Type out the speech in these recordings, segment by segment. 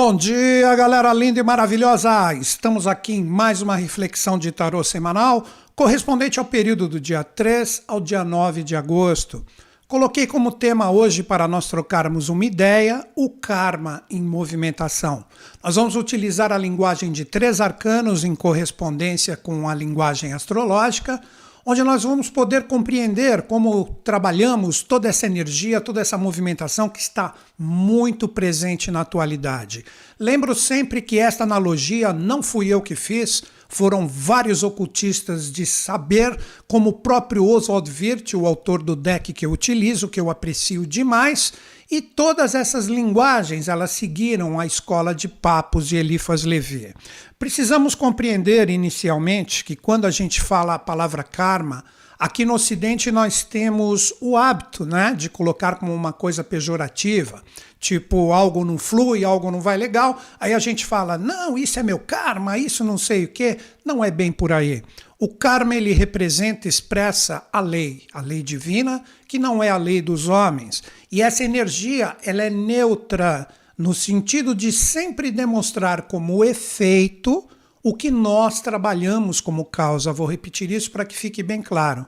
Bom dia, galera linda e maravilhosa! Estamos aqui em mais uma reflexão de tarô semanal, correspondente ao período do dia 3 ao dia 9 de agosto. Coloquei como tema hoje para nós trocarmos uma ideia, o karma em movimentação. Nós vamos utilizar a linguagem de três arcanos em correspondência com a linguagem astrológica, onde nós vamos poder compreender como trabalhamos toda essa energia, toda essa movimentação que está muito presente na atualidade. Lembro sempre que esta analogia não fui eu que fiz, foram vários ocultistas de saber, como o próprio Oswald Wirth, o autor do deck que eu utilizo, que eu aprecio demais, e todas essas linguagens, elas seguiram a escola de Papos e Elifas Levi. Precisamos compreender inicialmente que quando a gente fala a palavra karma, Aqui no Ocidente nós temos o hábito né, de colocar como uma coisa pejorativa, tipo algo não flui, algo não vai legal. Aí a gente fala, não, isso é meu karma, isso não sei o que. Não é bem por aí. O karma ele representa, expressa a lei, a lei divina, que não é a lei dos homens. E essa energia ela é neutra no sentido de sempre demonstrar como efeito o que nós trabalhamos como causa. Vou repetir isso para que fique bem claro.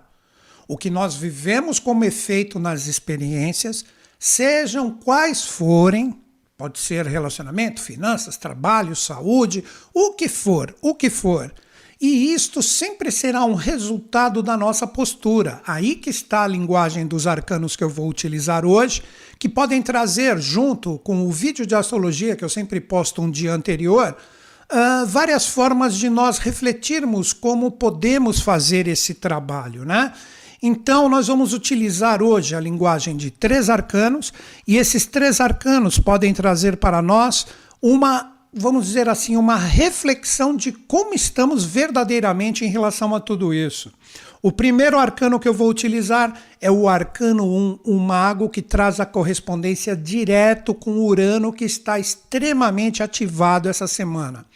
O que nós vivemos como efeito nas experiências, sejam quais forem, pode ser relacionamento, finanças, trabalho, saúde, o que for, o que for. E isto sempre será um resultado da nossa postura. Aí que está a linguagem dos arcanos que eu vou utilizar hoje, que podem trazer, junto com o vídeo de astrologia que eu sempre posto um dia anterior, uh, várias formas de nós refletirmos como podemos fazer esse trabalho, né? Então, nós vamos utilizar hoje a linguagem de três arcanos, e esses três arcanos podem trazer para nós uma, vamos dizer assim, uma reflexão de como estamos verdadeiramente em relação a tudo isso. O primeiro arcano que eu vou utilizar é o arcano 1, um mago que traz a correspondência direto com Urano que está extremamente ativado essa semana,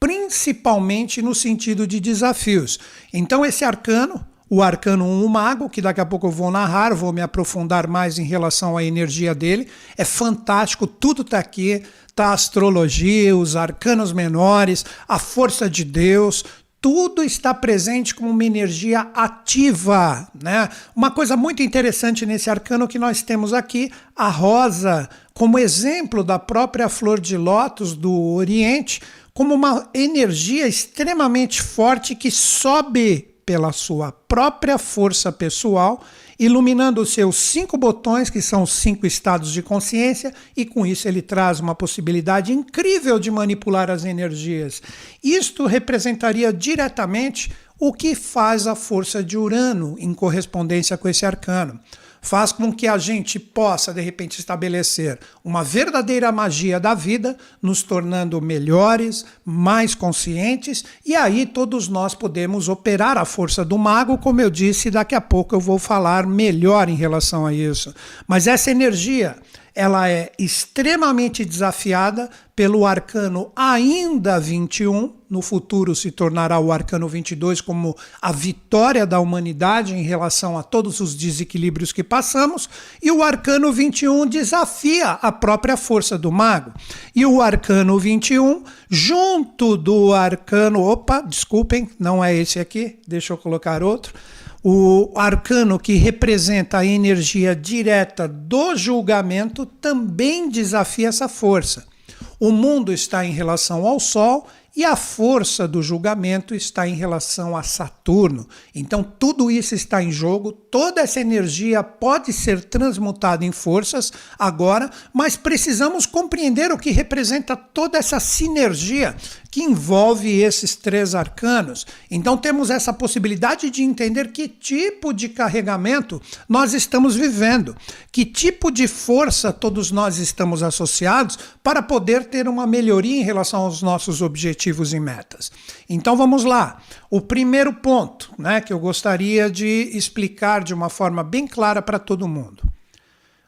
principalmente no sentido de desafios. Então esse arcano, o arcano 1, um mago, que daqui a pouco eu vou narrar, vou me aprofundar mais em relação à energia dele, é fantástico, tudo está aqui, tá a astrologia, os arcanos menores, a força de Deus, tudo está presente como uma energia ativa. Né? Uma coisa muito interessante nesse arcano que nós temos aqui, a rosa, como exemplo da própria flor de lótus do Oriente, como uma energia extremamente forte que sobe pela sua própria força pessoal, iluminando os seus cinco botões, que são os cinco estados de consciência, e com isso ele traz uma possibilidade incrível de manipular as energias. Isto representaria diretamente o que faz a força de Urano em correspondência com esse arcano faz com que a gente possa, de repente, estabelecer uma verdadeira magia da vida, nos tornando melhores, mais conscientes, e aí todos nós podemos operar a força do mago, como eu disse, daqui a pouco eu vou falar melhor em relação a isso. Mas essa energia ela é extremamente desafiada pelo arcano ainda 21, no futuro se tornará o arcano 22 como a vitória da humanidade em relação a todos os desequilíbrios que passamos, e o arcano 21 desafia a própria força do mago. E o arcano 21, junto do arcano, opa, desculpem, não é esse aqui, deixa eu colocar outro o arcano que representa a energia direta do julgamento também desafia essa força. O mundo está em relação ao Sol e a força do julgamento está em relação a Saturno. Então, tudo isso está em jogo, toda essa energia pode ser transmutada em forças agora, mas precisamos compreender o que representa toda essa sinergia que envolve esses três arcanos. Então, temos essa possibilidade de entender que tipo de carregamento nós estamos vivendo, que tipo de força todos nós estamos associados para poder ter uma melhoria em relação aos nossos objetivos e metas. Então vamos lá. O primeiro ponto né, que eu gostaria de explicar de uma forma bem clara para todo mundo.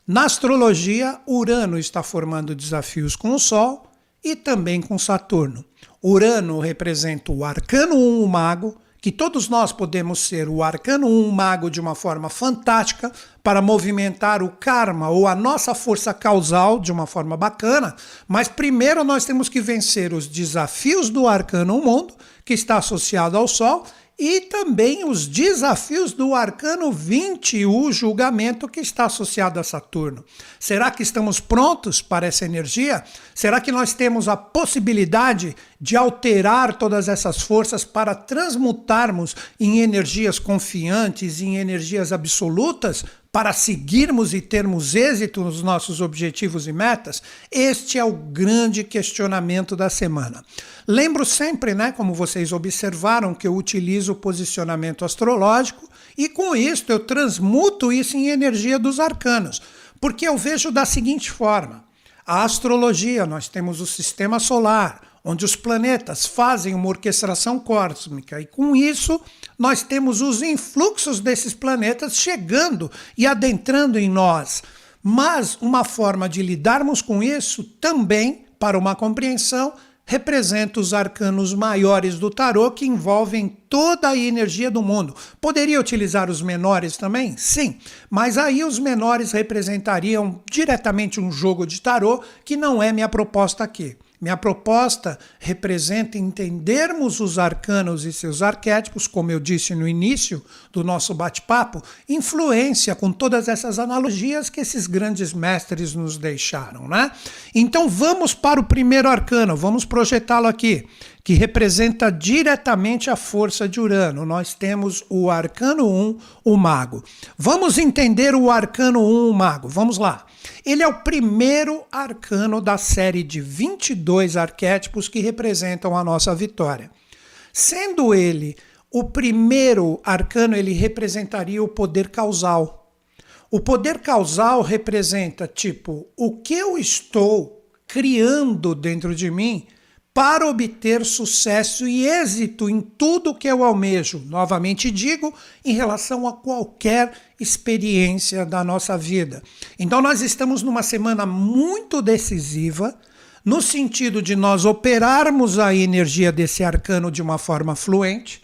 Na astrologia, Urano está formando desafios com o Sol e também com Saturno. Urano representa o arcano 1, o mago, que todos nós podemos ser o arcano 1 mago de uma forma fantástica para movimentar o karma ou a nossa força causal de uma forma bacana, mas primeiro nós temos que vencer os desafios do arcano mundo, que está associado ao sol, e também os desafios do arcano 20, o julgamento que está associado a Saturno. Será que estamos prontos para essa energia? Será que nós temos a possibilidade de alterar todas essas forças para transmutarmos em energias confiantes, em energias absolutas? Para seguirmos e termos êxito nos nossos objetivos e metas? Este é o grande questionamento da semana. Lembro sempre, né, como vocês observaram, que eu utilizo o posicionamento astrológico e com isso eu transmuto isso em energia dos arcanos. Porque eu vejo da seguinte forma: a astrologia, nós temos o sistema solar, onde os planetas fazem uma orquestração cósmica, e com isso nós temos os influxos desses planetas chegando e adentrando em nós. Mas uma forma de lidarmos com isso também, para uma compreensão, representa os arcanos maiores do tarô que envolvem toda a energia do mundo. Poderia utilizar os menores também? Sim, mas aí os menores representariam diretamente um jogo de tarô que não é minha proposta aqui. Minha proposta representa entendermos os arcanos e seus arquétipos, como eu disse no início do nosso bate-papo, influência com todas essas analogias que esses grandes mestres nos deixaram, né? Então vamos para o primeiro arcano, vamos projetá-lo aqui, que representa diretamente a força de Urano. Nós temos o arcano 1, o mago. Vamos entender o arcano 1, o mago. Vamos lá. Ele é o primeiro arcano da série de 22 arquétipos que representam a nossa vitória. Sendo ele o primeiro arcano, ele representaria o poder causal. O poder causal representa, tipo, o que eu estou criando dentro de mim para obter sucesso e êxito em tudo que eu almejo. Novamente digo, em relação a qualquer experiência da nossa vida. Então, nós estamos numa semana muito decisiva, no sentido de nós operarmos a energia desse arcano de uma forma fluente,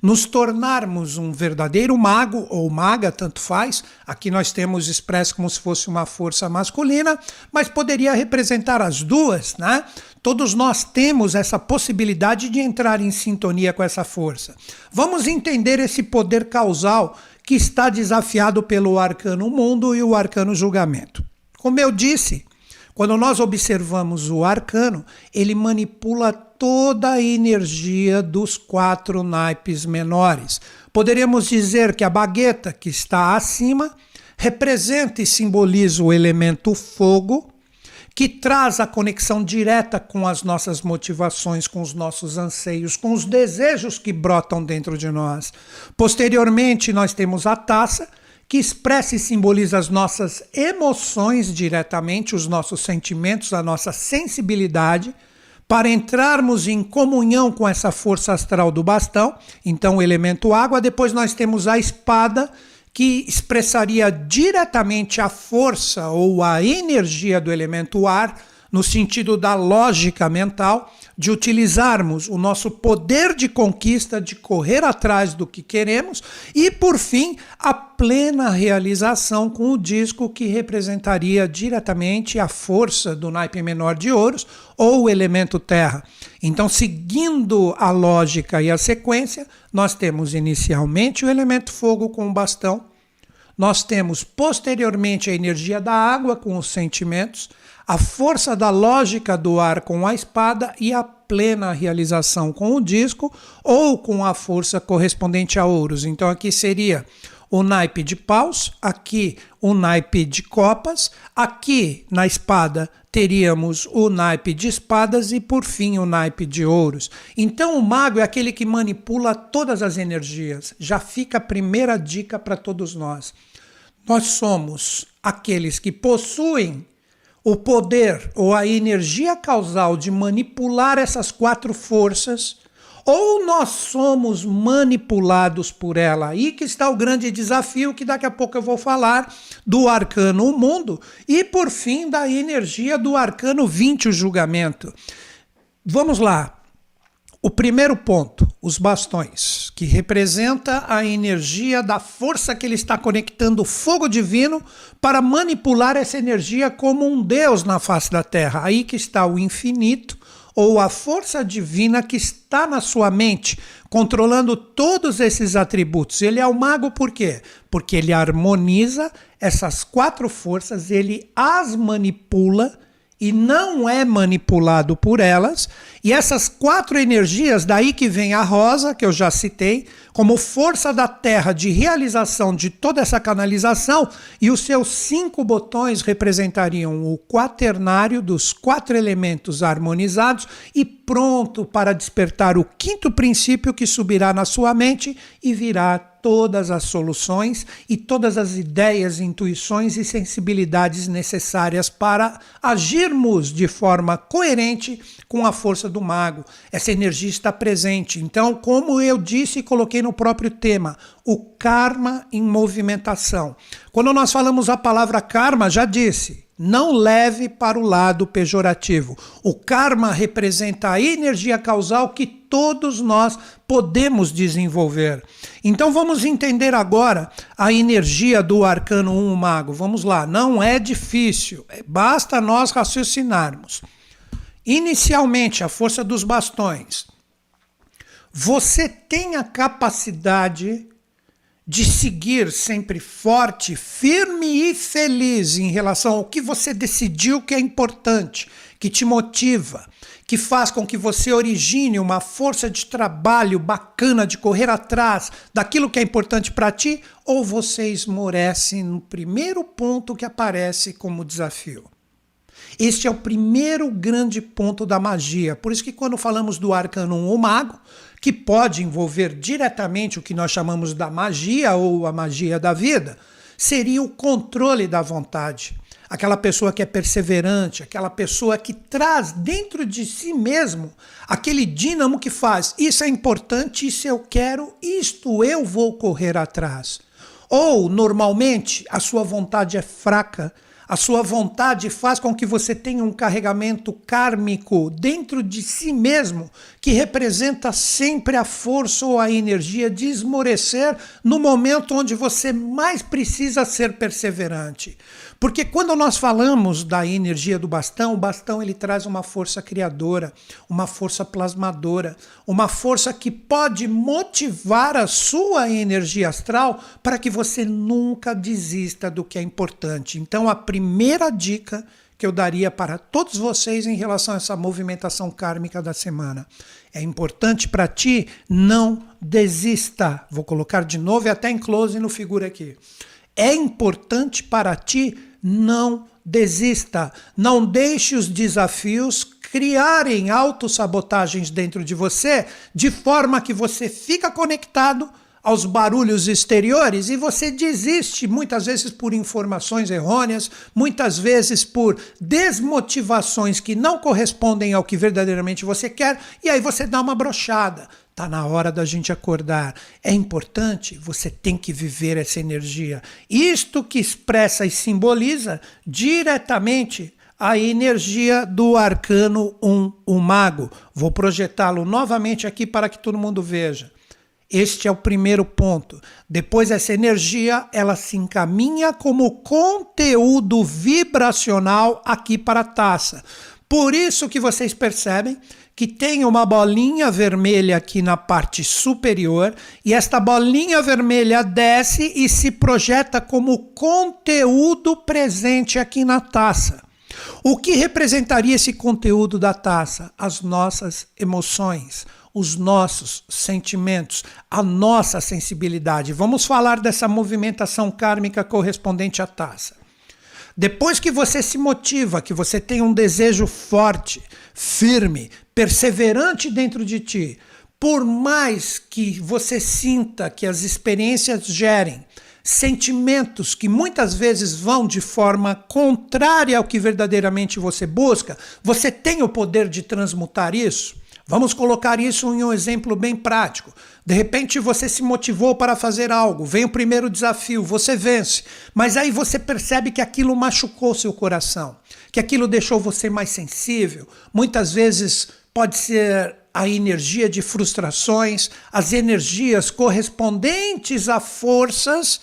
nos tornarmos um verdadeiro mago ou maga, tanto faz. Aqui nós temos expresso como se fosse uma força masculina, mas poderia representar as duas, né? Todos nós temos essa possibilidade de entrar em sintonia com essa força. Vamos entender esse poder causal que está desafiado pelo arcano mundo e o arcano julgamento. Como eu disse, quando nós observamos o arcano, ele manipula toda a energia dos quatro naipes menores. Poderíamos dizer que a bagueta, que está acima, representa e simboliza o elemento fogo, que traz a conexão direta com as nossas motivações, com os nossos anseios, com os desejos que brotam dentro de nós. Posteriormente, nós temos a taça, que expressa e simboliza as nossas emoções diretamente, os nossos sentimentos, a nossa sensibilidade para entrarmos em comunhão com essa força astral do bastão, então o elemento água, depois nós temos a espada, que expressaria diretamente a força ou a energia do elemento ar, no sentido da lógica mental, de utilizarmos o nosso poder de conquista, de correr atrás do que queremos, e por fim, a plena realização com o disco que representaria diretamente a força do naipe menor de ouros ou o elemento terra. Então, seguindo a lógica e a sequência, nós temos inicialmente o elemento fogo com o bastão, nós temos posteriormente a energia da água com os sentimentos, a força da lógica do ar com a espada e a plena realização com o disco ou com a força correspondente a ouros. Então aqui seria o naipe de paus, aqui o naipe de copas, aqui na espada teríamos o naipe de espadas e por fim o naipe de ouros. Então o mago é aquele que manipula todas as energias. Já fica a primeira dica para todos nós. Nós somos aqueles que possuem o poder ou a energia causal de manipular essas quatro forças, ou nós somos manipulados por ela. Aí que está o grande desafio que daqui a pouco eu vou falar do arcano o mundo e por fim da energia do arcano 20 o julgamento. Vamos lá. O primeiro ponto, os bastões, que representa a energia da força que ele está conectando o fogo divino para manipular essa energia como um Deus na face da terra. Aí que está o infinito ou a força divina que está na sua mente, controlando todos esses atributos. Ele é o mago por quê? Porque ele harmoniza essas quatro forças, ele as manipula e não é manipulado por elas. E essas quatro energias, daí que vem a rosa, que eu já citei, como força da Terra de realização de toda essa canalização, e os seus cinco botões representariam o quaternário dos quatro elementos harmonizados e pronto para despertar o quinto princípio que subirá na sua mente e virá todas as soluções e todas as ideias, intuições e sensibilidades necessárias para agirmos de forma coerente com a força do mago. Essa energia está presente. Então, como eu disse e coloquei no próprio tema, o karma em movimentação. Quando nós falamos a palavra karma, já disse, não leve para o lado pejorativo. O karma representa a energia causal que todos nós podemos desenvolver. Então vamos entender agora a energia do arcano 1 mago. Vamos lá, não é difícil, é, basta nós raciocinarmos. Inicialmente, a força dos bastões. Você tem a capacidade de seguir sempre forte, firme e feliz em relação ao que você decidiu que é importante, que te motiva, que faz com que você origine uma força de trabalho bacana de correr atrás daquilo que é importante para ti, ou você esmorece no primeiro ponto que aparece como desafio. Este é o primeiro grande ponto da magia. Por isso que quando falamos do arcano ou mago, que pode envolver diretamente o que nós chamamos da magia ou a magia da vida, seria o controle da vontade. Aquela pessoa que é perseverante, aquela pessoa que traz dentro de si mesmo aquele dínamo que faz: isso é importante, isso eu quero, isto eu vou correr atrás. Ou, normalmente, a sua vontade é fraca, a sua vontade faz com que você tenha um carregamento kármico dentro de si mesmo, que representa sempre a força ou a energia de esmorecer no momento onde você mais precisa ser perseverante. Porque quando nós falamos da energia do bastão, o bastão ele traz uma força criadora, uma força plasmadora, uma força que pode motivar a sua energia astral para que você nunca desista do que é importante. Então a primeira dica que eu daria para todos vocês em relação a essa movimentação kármica da semana. É importante para ti, não desista. Vou colocar de novo e até em close no figura aqui. É importante para ti não desista, não deixe os desafios criarem autossabotagens dentro de você, de forma que você fica conectado aos barulhos exteriores e você desiste, muitas vezes por informações errôneas, muitas vezes por desmotivações que não correspondem ao que verdadeiramente você quer, e aí você dá uma brochada. Tá na hora da gente acordar. É importante, você tem que viver essa energia. Isto que expressa e simboliza diretamente a energia do arcano 1, o mago. Vou projetá-lo novamente aqui para que todo mundo veja. Este é o primeiro ponto. Depois essa energia, ela se encaminha como conteúdo vibracional aqui para a taça. Por isso que vocês percebem que tem uma bolinha vermelha aqui na parte superior e esta bolinha vermelha desce e se projeta como conteúdo presente aqui na taça. O que representaria esse conteúdo da taça? As nossas emoções, os nossos sentimentos, a nossa sensibilidade. Vamos falar dessa movimentação kármica correspondente à taça. Depois que você se motiva, que você tem um desejo forte, firme, perseverante dentro de ti, por mais que você sinta que as experiências gerem sentimentos que muitas vezes vão de forma contrária ao que verdadeiramente você busca, você tem o poder de transmutar isso? Vamos colocar isso em um exemplo bem prático. De repente você se motivou para fazer algo, vem o primeiro desafio, você vence, mas aí você percebe que aquilo machucou seu coração, que aquilo deixou você mais sensível. Muitas vezes pode ser a energia de frustrações, as energias correspondentes a forças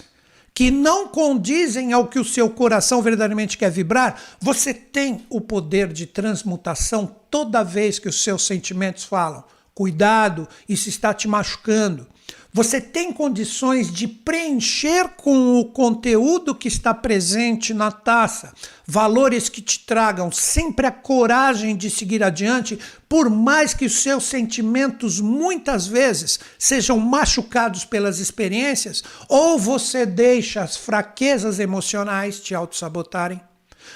que não condizem ao que o seu coração verdadeiramente quer vibrar, você tem o poder de transmutação toda vez que os seus sentimentos falam. Cuidado, isso está te machucando. Você tem condições de preencher com o conteúdo que está presente na taça, valores que te tragam sempre a coragem de seguir adiante, por mais que os seus sentimentos muitas vezes sejam machucados pelas experiências, ou você deixa as fraquezas emocionais te auto-sabotarem.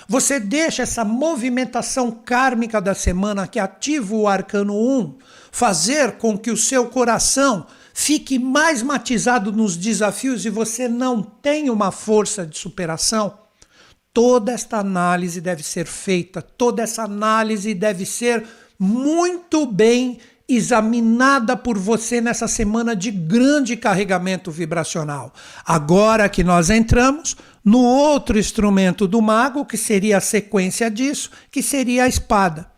Você deixa essa movimentação kármica da semana que ativa o arcano 1 fazer com que o seu coração fique mais matizado nos desafios e você não tem uma força de superação, toda esta análise deve ser feita, toda essa análise deve ser muito bem examinada por você nessa semana de grande carregamento vibracional. Agora que nós entramos no outro instrumento do mago, que seria a sequência disso, que seria a espada.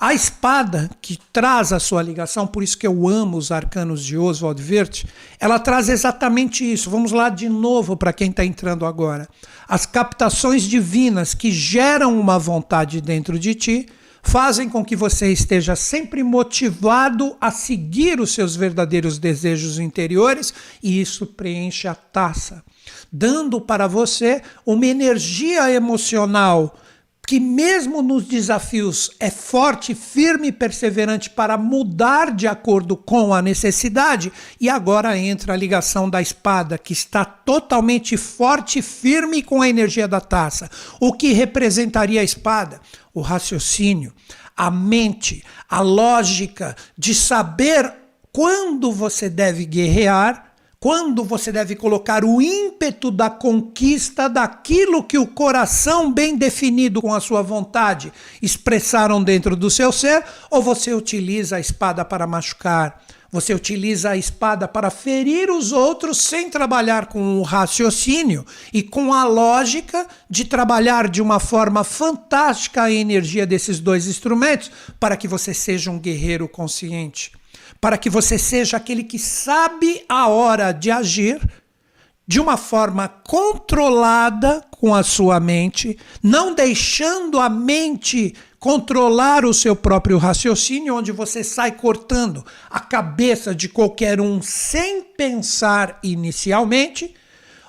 A espada que traz a sua ligação, por isso que eu amo os arcanos de Oswald Wirth, ela traz exatamente isso. Vamos lá de novo para quem está entrando agora. As captações divinas que geram uma vontade dentro de ti fazem com que você esteja sempre motivado a seguir os seus verdadeiros desejos interiores e isso preenche a taça, dando para você uma energia emocional que, mesmo nos desafios, é forte, firme e perseverante para mudar de acordo com a necessidade, e agora entra a ligação da espada, que está totalmente forte firme com a energia da taça. O que representaria a espada? O raciocínio, a mente, a lógica de saber quando você deve guerrear quando você deve colocar o ímpeto da conquista daquilo que o coração bem definido com a sua vontade expressaram dentro do seu ser, ou você utiliza a espada para machucar, você utiliza a espada para ferir os outros sem trabalhar com o raciocínio e com a lógica de trabalhar de uma forma fantástica a energia desses dois instrumentos para que você seja um guerreiro consciente para que você seja aquele que sabe a hora de agir de uma forma controlada com a sua mente, não deixando a mente controlar o seu próprio raciocínio, onde você sai cortando a cabeça de qualquer um sem pensar inicialmente,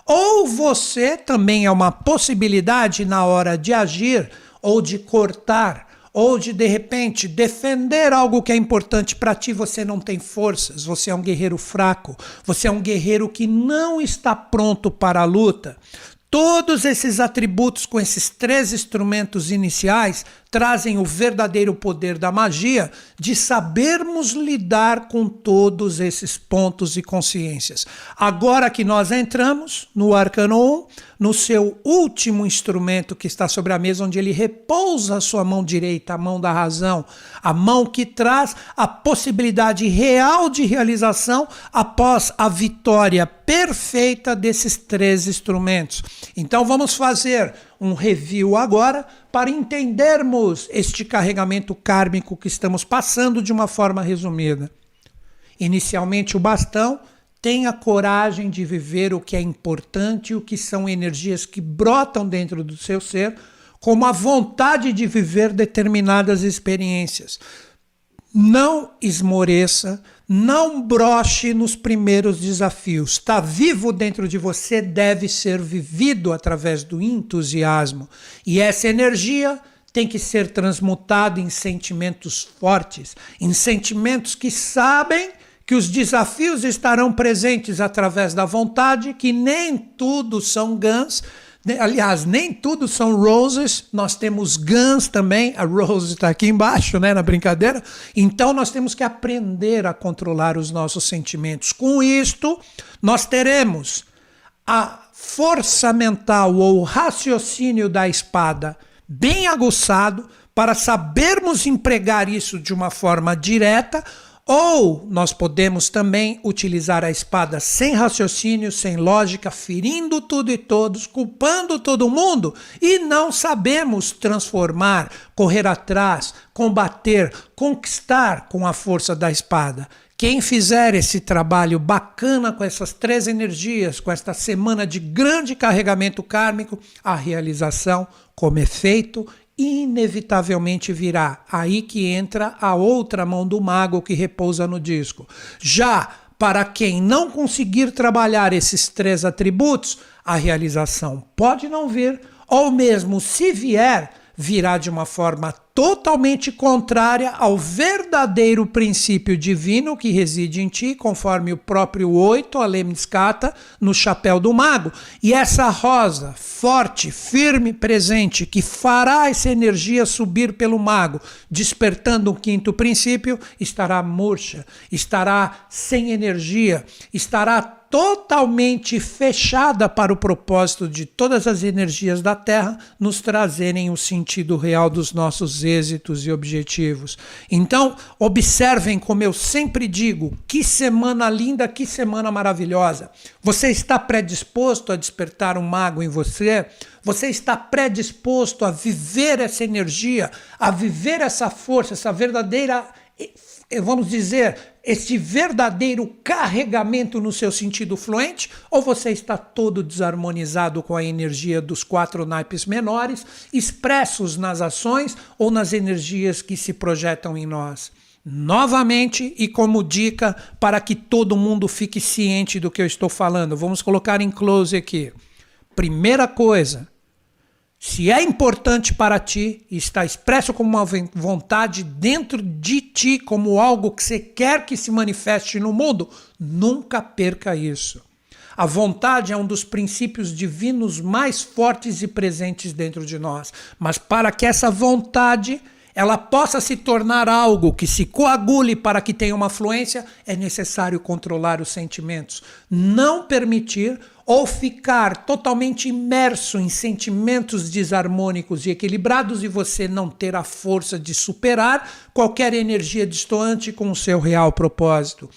ou você também é uma possibilidade na hora de agir ou de cortar ou de de repente defender algo que é importante para ti, você não tem forças, você é um guerreiro fraco, você é um guerreiro que não está pronto para a luta. Todos esses atributos com esses três instrumentos iniciais trazem o verdadeiro poder da magia de sabermos lidar com todos esses pontos e consciências. Agora que nós entramos no arcano 1, no seu último instrumento que está sobre a mesa, onde ele repousa a sua mão direita, a mão da razão, a mão que traz a possibilidade real de realização após a vitória perfeita desses três instrumentos. Então vamos fazer um review agora para entendermos este carregamento kármico que estamos passando de uma forma resumida. Inicialmente, o bastão tenha coragem de viver o que é importante o que são energias que brotam dentro do seu ser, como a vontade de viver determinadas experiências. Não esmoreça, não broche nos primeiros desafios. Está vivo dentro de você, deve ser vivido através do entusiasmo. E essa energia tem que ser transmutada em sentimentos fortes, em sentimentos que sabem que os desafios estarão presentes através da vontade, que nem tudo são gans, Aliás, nem tudo são roses, nós temos guns também, a rose está aqui embaixo, né, na brincadeira. Então nós temos que aprender a controlar os nossos sentimentos. Com isto, nós teremos a força mental ou raciocínio da espada bem aguçado para sabermos empregar isso de uma forma direta Ou nós podemos também utilizar a espada sem raciocínio, sem lógica, ferindo tudo e todos, culpando todo mundo e não sabemos transformar, correr atrás, combater, conquistar com a força da espada. Quem fizer esse trabalho bacana com essas três energias, com esta semana de grande carregamento kármico, a realização como efeito inevitavelmente virá. Aí que entra a outra mão do mago que repousa no disco. Já para quem não conseguir trabalhar esses três atributos, a realização pode não vir, ou mesmo se vier, virá de uma forma totalmente contrária ao verdadeiro princípio divino que reside em ti, conforme o próprio oito, a lemniscata, no chapéu do mago. E essa rosa, forte, firme, presente, que fará essa energia subir pelo mago, despertando um quinto princípio, estará murcha, estará sem energia, estará totalmente fechada para o propósito de todas as energias da Terra nos trazerem o sentido real dos nossos êxitos e objetivos. Então, observem como eu sempre digo: que semana linda, que semana maravilhosa. Você está predisposto a despertar um mago em você? Você está predisposto a viver essa energia, a viver essa força, essa verdadeira eh, vamos dizer, esse verdadeiro carregamento no seu sentido fluente, ou você está todo desarmonizado com a energia dos quatro naipes menores, expressos nas ações ou nas energias que se projetam em nós? Novamente, e como dica para que todo mundo fique ciente do que eu estou falando, vamos colocar em close aqui. Primeira coisa, se é importante para ti e está expresso como uma vontade dentro de ti, como algo que você quer que se manifeste no mundo, nunca perca isso. A vontade é um dos princípios divinos mais fortes e presentes dentro de nós. Mas para que essa vontade ela possa se tornar algo que se coagule para que tenha uma fluência, é necessário controlar os sentimentos. Não permitir ou ficar totalmente imerso em sentimentos desarmônicos e equilibrados e você não ter a força de superar qualquer energia distoante com o seu real propósito.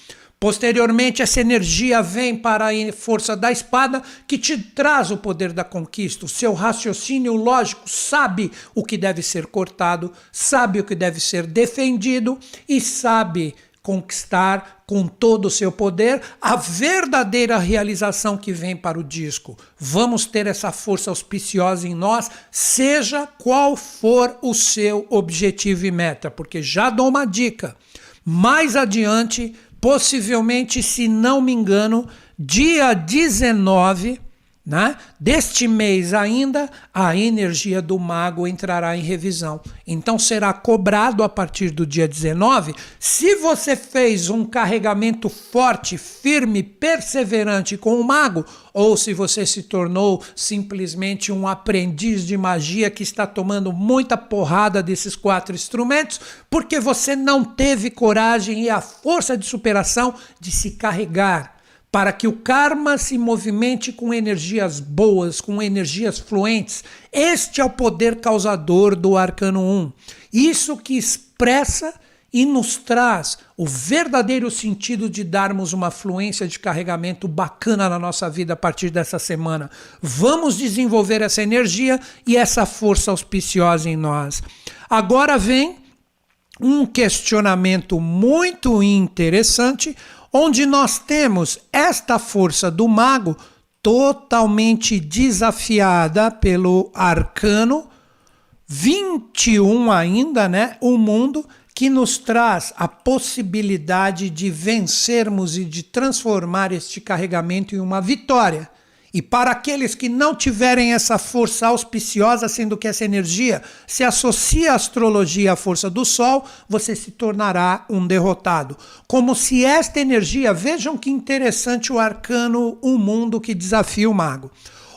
Posteriormente, essa energia vem para a força da espada que te traz o poder da conquista. O seu raciocínio lógico sabe o que deve ser cortado, sabe o que deve ser defendido e sabe conquistar com todo o seu poder a verdadeira realização que vem para o disco. Vamos ter essa força auspiciosa em nós, seja qual for o seu objetivo e meta, porque já dou uma dica. Mais adiante, possivelmente, se não me engano, dia 19 né? Deste mês ainda, a energia do mago entrará em revisão. Então será cobrado a partir do dia 19. Se você fez um carregamento forte, firme, perseverante com o mago, ou se você se tornou simplesmente um aprendiz de magia que está tomando muita porrada desses quatro instrumentos, porque você não teve coragem e a força de superação de se carregar para que o karma se movimente com energias boas, com energias fluentes. Este é o poder causador do arcano 1. Isso que expressa e nos traz o verdadeiro sentido de darmos uma fluência de carregamento bacana na nossa vida a partir dessa semana. Vamos desenvolver essa energia e essa força auspiciosa em nós. Agora vem um questionamento muito interessante, onde nós temos esta força do mago totalmente desafiada pelo arcano 21 ainda, né? O mundo que nos traz a possibilidade de vencermos e de transformar este carregamento em uma vitória. E para aqueles que não tiverem essa força auspiciosa, sendo que essa energia se associa à astrologia à força do Sol, você se tornará um derrotado. Como se esta energia, vejam que interessante o arcano O Mundo que desafia o mago.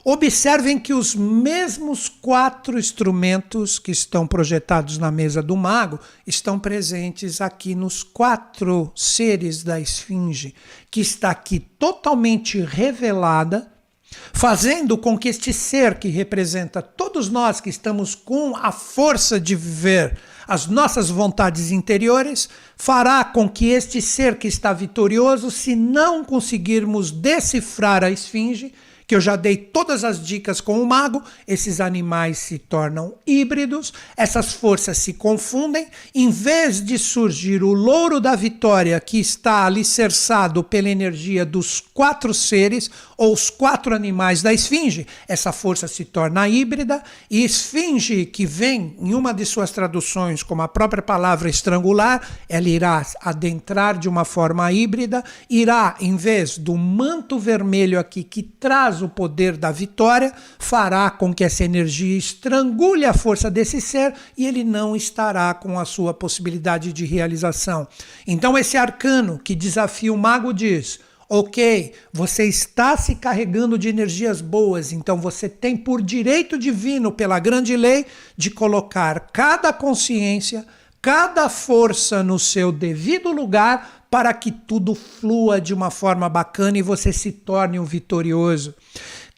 Observem que os mesmos quatro instrumentos que estão projetados na mesa do mago estão presentes aqui nos quatro seres da esfinge, que está aqui totalmente revelada fazendo com que este ser que representa todos nós que estamos com a força de viver as nossas vontades interiores, fará com que este ser que está vitorioso, se não conseguirmos decifrar a esfinge, que eu já dei todas as dicas com o mago, esses animais se tornam híbridos, essas forças se confundem, em vez de surgir o louro da vitória que está alicerçado pela energia dos quatro seres ou os quatro animais da esfinge, essa força se torna híbrida e esfinge que vem em uma de suas traduções como a própria palavra estrangular, ela irá adentrar de uma forma híbrida, irá em vez do manto vermelho aqui que traz o poder da vitória, fará com que essa energia estrangule a força desse ser e ele não estará com a sua possibilidade de realização. Então, esse arcano que desafia o mago diz. Ok, você está se carregando de energias boas, então você tem por direito divino, pela grande lei, de colocar cada consciência, cada força no seu devido lugar para que tudo flua de uma forma bacana e você se torne um vitorioso.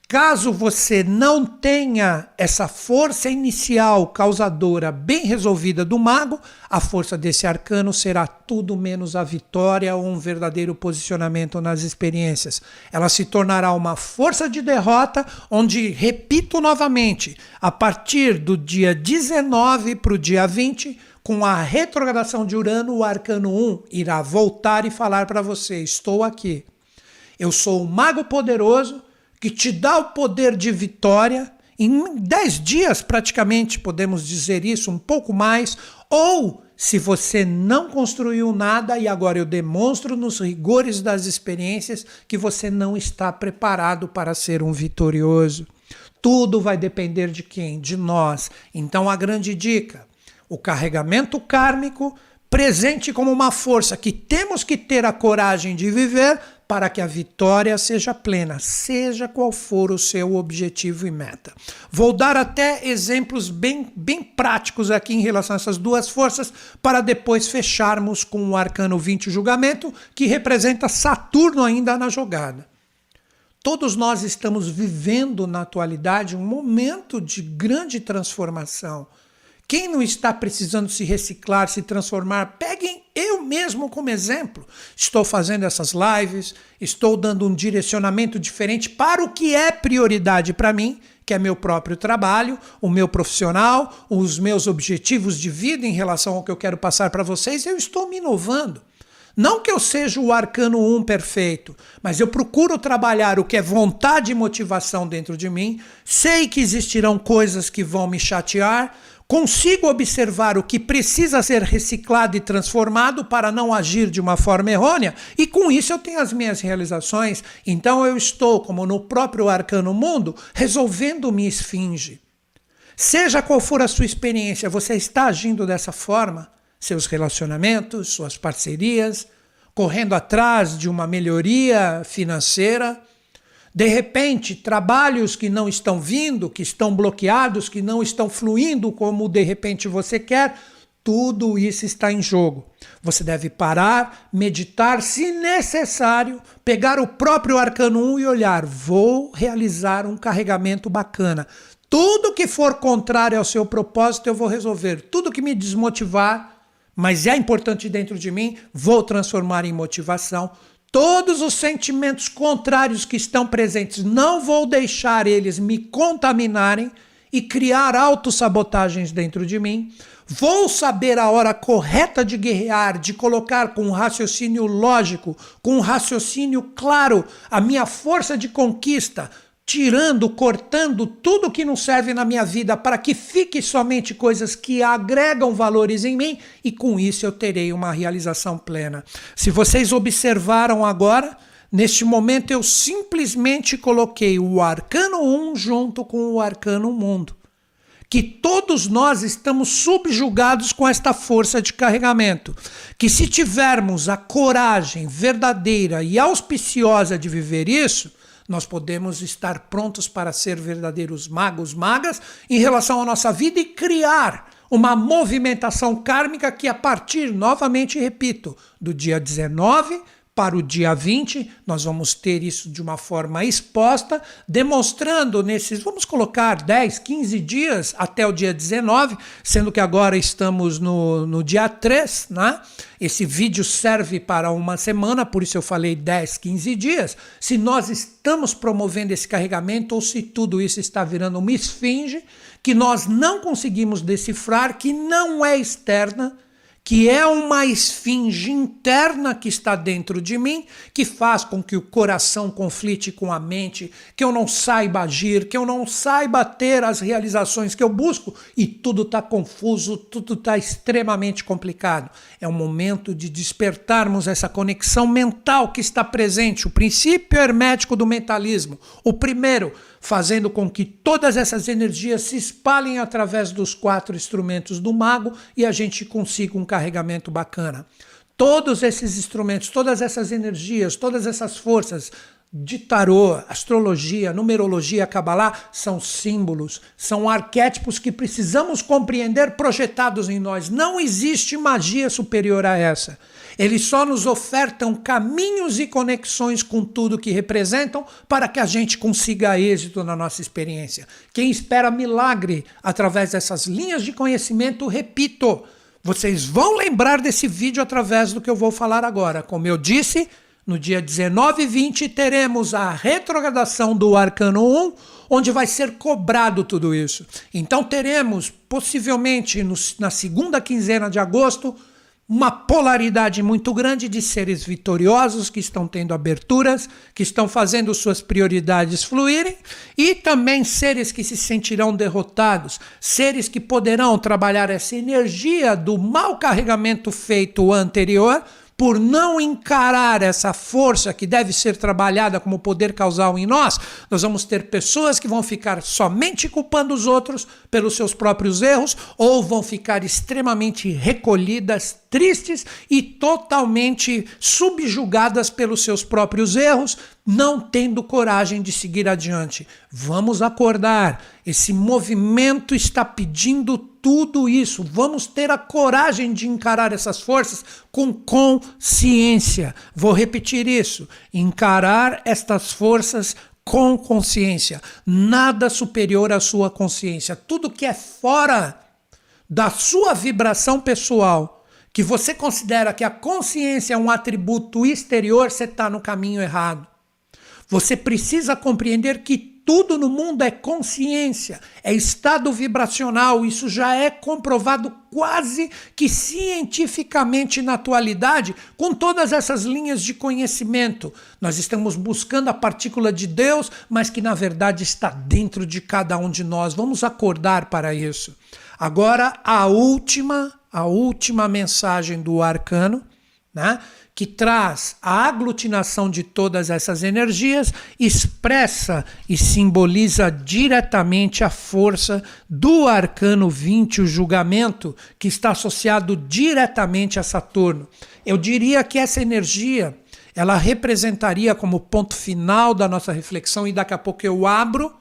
Caso você não tenha essa força inicial causadora bem resolvida do mago, a força desse arcano será tudo menos a vitória ou um verdadeiro posicionamento nas experiências. Ela se tornará uma força de derrota, onde, repito novamente, a partir do dia 19 para o dia 20, com a retrogradação de Urano, o arcano 1 irá voltar e falar para você: estou aqui. Eu sou o mago poderoso que te dá o poder de vitória. Em 10 dias, praticamente, podemos dizer isso, um pouco mais. Ou se você não construiu nada e agora eu demonstro nos rigores das experiências que você não está preparado para ser um vitorioso. Tudo vai depender de quem? De nós. Então, a grande dica o carregamento kármico presente como uma força que temos que ter a coragem de viver para que a vitória seja plena, seja qual for o seu objetivo e meta. Vou dar até exemplos bem, bem práticos aqui em relação a essas duas forças, para depois fecharmos com o arcano 20 julgamento, que representa Saturno ainda na jogada. Todos nós estamos vivendo na atualidade um momento de grande transformação quem não está precisando se reciclar, se transformar, peguem eu mesmo como exemplo. Estou fazendo essas lives, estou dando um direcionamento diferente para o que é prioridade para mim, que é meu próprio trabalho, o meu profissional, os meus objetivos de vida em relação ao que eu quero passar para vocês. Eu estou me inovando. Não que eu seja o arcano 1 perfeito, mas eu procuro trabalhar o que é vontade e motivação dentro de mim. Sei que existirão coisas que vão me chatear, Consigo observar o que precisa ser reciclado e transformado para não agir de uma forma errônea, e com isso eu tenho as minhas realizações. Então eu estou, como no próprio arcano mundo, resolvendo minha esfinge. Seja qual for a sua experiência, você está agindo dessa forma? Seus relacionamentos, suas parcerias, correndo atrás de uma melhoria financeira? De repente, trabalhos que não estão vindo, que estão bloqueados, que não estão fluindo como de repente você quer, tudo isso está em jogo. Você deve parar, meditar, se necessário, pegar o próprio arcano 1 e olhar: vou realizar um carregamento bacana. Tudo que for contrário ao seu propósito, eu vou resolver. Tudo que me desmotivar, mas é importante dentro de mim, vou transformar em motivação todos os sentimentos contrários que estão presentes, não vou deixar eles me contaminarem e criar autossabotagens dentro de mim. Vou saber a hora correta de guerrear, de colocar com um raciocínio lógico, com um raciocínio claro, a minha força de conquista, tirando, cortando tudo que não serve na minha vida para que fique somente coisas que agregam valores em mim e com isso eu terei uma realização plena. Se vocês observaram agora, neste momento eu simplesmente coloquei o arcano 1 junto com o arcano mundo. Que todos nós estamos subjugados com esta força de carregamento. Que se tivermos a coragem verdadeira e auspiciosa de viver isso, nós podemos estar prontos para ser verdadeiros magos, magas em relação à nossa vida e criar uma movimentação kármica que, a partir, novamente repito, do dia 19 para o dia 20. Nós vamos ter isso de uma forma exposta, demonstrando nesses, vamos colocar 10, 15 dias até o dia 19, sendo que agora estamos no, no dia 3, né? Esse vídeo serve para uma semana, por isso eu falei 10, 15 dias. Se nós estamos promovendo esse carregamento ou se tudo isso está virando uma esfinge que nós não conseguimos decifrar, que não é externa que é uma esfinge interna que está dentro de mim, que faz com que o coração conflite com a mente, que eu não saiba agir, que eu não saiba ter as realizações que eu busco e tudo está confuso, tudo está extremamente complicado. É o momento de despertarmos essa conexão mental que está presente, o princípio hermético do mentalismo. O primeiro, fazendo com que todas essas energias se espalhem através dos quatro instrumentos do mago e a gente consiga um carregamento bacana. Todos esses instrumentos, todas essas energias, todas essas forças de tarô, astrologia, numerologia, cabalá são símbolos, são arquétipos que precisamos compreender projetados em nós. Não existe magia superior a essa. Eles só nos ofertam caminhos e conexões com tudo que representam para que a gente consiga êxito na nossa experiência. Quem espera milagre através dessas linhas de conhecimento, repito, vocês vão lembrar desse vídeo através do que eu vou falar agora. Como eu disse, no dia 19 e 20 teremos a retrogradação do Arcano 1, onde vai ser cobrado tudo isso. Então teremos, possivelmente no, na segunda quinzena de agosto, uma polaridade muito grande de seres vitoriosos que estão tendo aberturas, que estão fazendo suas prioridades fluírem, e também seres que se sentirão derrotados, seres que poderão trabalhar essa energia do mau carregamento feito anterior por não encarar essa força que deve ser trabalhada como poder causal em nós, nós vamos ter pessoas que vão ficar somente culpando os outros pelos seus próprios erros ou vão ficar extremamente recolhidas, tristes e totalmente subjugadas pelos seus próprios erros, não tendo coragem de seguir adiante. Vamos acordar. Esse movimento está pedindo tudo isso. Vamos ter a coragem de encarar essas forças com consciência. Vou repetir isso: encarar estas forças com consciência. Nada superior à sua consciência. Tudo que é fora da sua vibração pessoal, que você considera que a consciência é um atributo exterior, você está no caminho errado. Você precisa compreender que tudo no mundo é consciência, é estado vibracional. Isso já é comprovado quase que cientificamente na atualidade, com todas essas linhas de conhecimento. Nós estamos buscando a partícula de Deus, mas que na verdade está dentro de cada um de nós. Vamos acordar para isso. Agora, a última, a última mensagem do arcano, né? que traz a aglutinação de todas essas energias, expressa e simboliza diretamente a força do arcano 20, o julgamento, que está associado diretamente a Saturno. Eu diria que essa energia ela representaria como ponto final da nossa reflexão, e daqui a pouco eu abro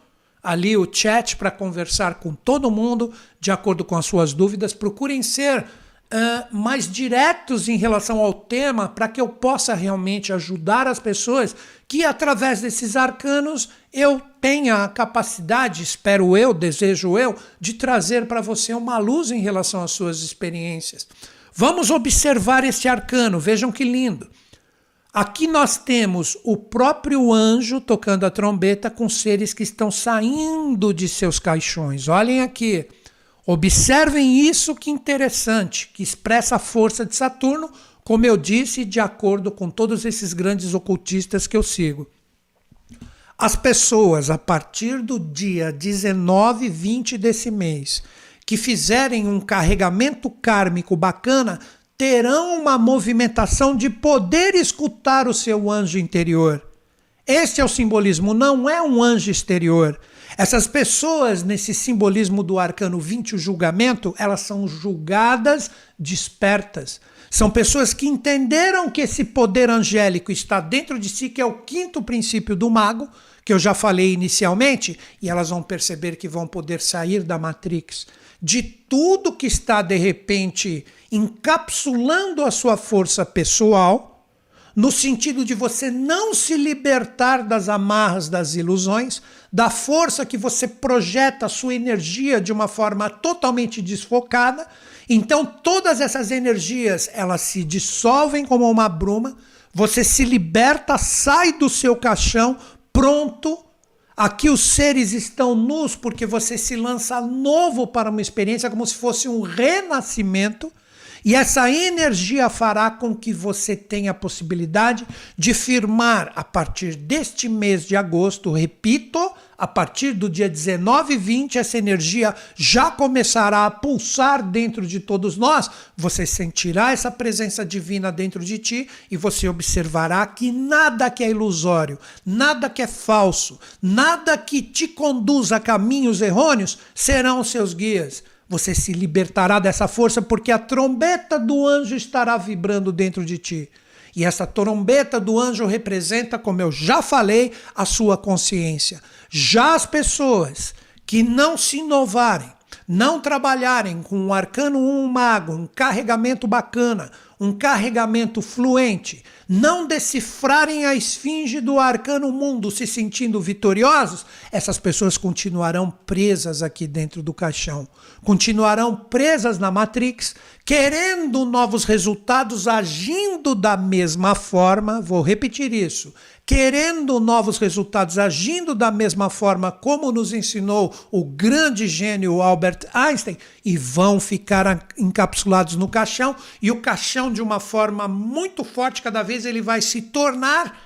ali o chat para conversar com todo mundo de acordo com as suas dúvidas. Procurem ser uh, mais diretos em relação ao tema para que eu possa realmente ajudar as pessoas que, através desses arcanos, eu tenha a capacidade, espero eu, desejo eu, de trazer para você uma luz em relação às suas experiências. Vamos observar esse arcano, vejam que lindo. Aqui nós temos o próprio anjo tocando a trombeta com seres que estão saindo de seus caixões. Olhem aqui. Observem isso que interessante, que expressa a força de Saturno, como eu disse, de acordo com todos esses grandes ocultistas que eu sigo. As pessoas, a partir do dia 19 e 20 desse mês, que fizerem um carregamento kármico bacana, terão uma movimentação de poder escutar o seu anjo interior. Esse é o simbolismo, não é um anjo exterior. Essas pessoas, nesse simbolismo do arcano 20, o julgamento, elas são julgadas despertas. São pessoas que entenderam que esse poder angélico está dentro de si, que é o quinto princípio do mago, que eu já falei inicialmente, e elas vão perceber que vão poder sair da Matrix. De tudo que está, de repente, encapsulando a sua força pessoal no sentido de você não se libertar das amarras das ilusões, da força que você projeta a sua energia de uma forma totalmente desfocada. Então todas essas energias, elas se dissolvem como uma bruma, você se liberta, sai do seu caixão pronto Aqui os seres estão nus porque você se lança novo para uma experiência como se fosse um renascimento. E essa energia fará com que você tenha a possibilidade de firmar a partir deste mês de agosto, repito, a partir do dia 19 e 20, essa energia já começará a pulsar dentro de todos nós. Você sentirá essa presença divina dentro de ti e você observará que nada que é ilusório, nada que é falso, nada que te conduz a caminhos errôneos serão seus guias você se libertará dessa força porque a trombeta do anjo estará vibrando dentro de ti. E essa trombeta do anjo representa, como eu já falei, a sua consciência. Já as pessoas que não se inovarem, não trabalharem com um arcano 1 mago, um carregamento bacana, um carregamento fluente, não decifrarem a esfinge do arcano mundo se sentindo vitoriosos, essas pessoas continuarão presas aqui dentro do caixão, continuarão presas na Matrix, querendo novos resultados, agindo da mesma forma. Vou repetir isso querendo novos resultados, agindo da mesma forma como nos ensinou o grande gênio Albert Einstein, e vão ficar encapsulados no caixão, e o caixão, de uma forma muito forte, cada vez ele vai se tornar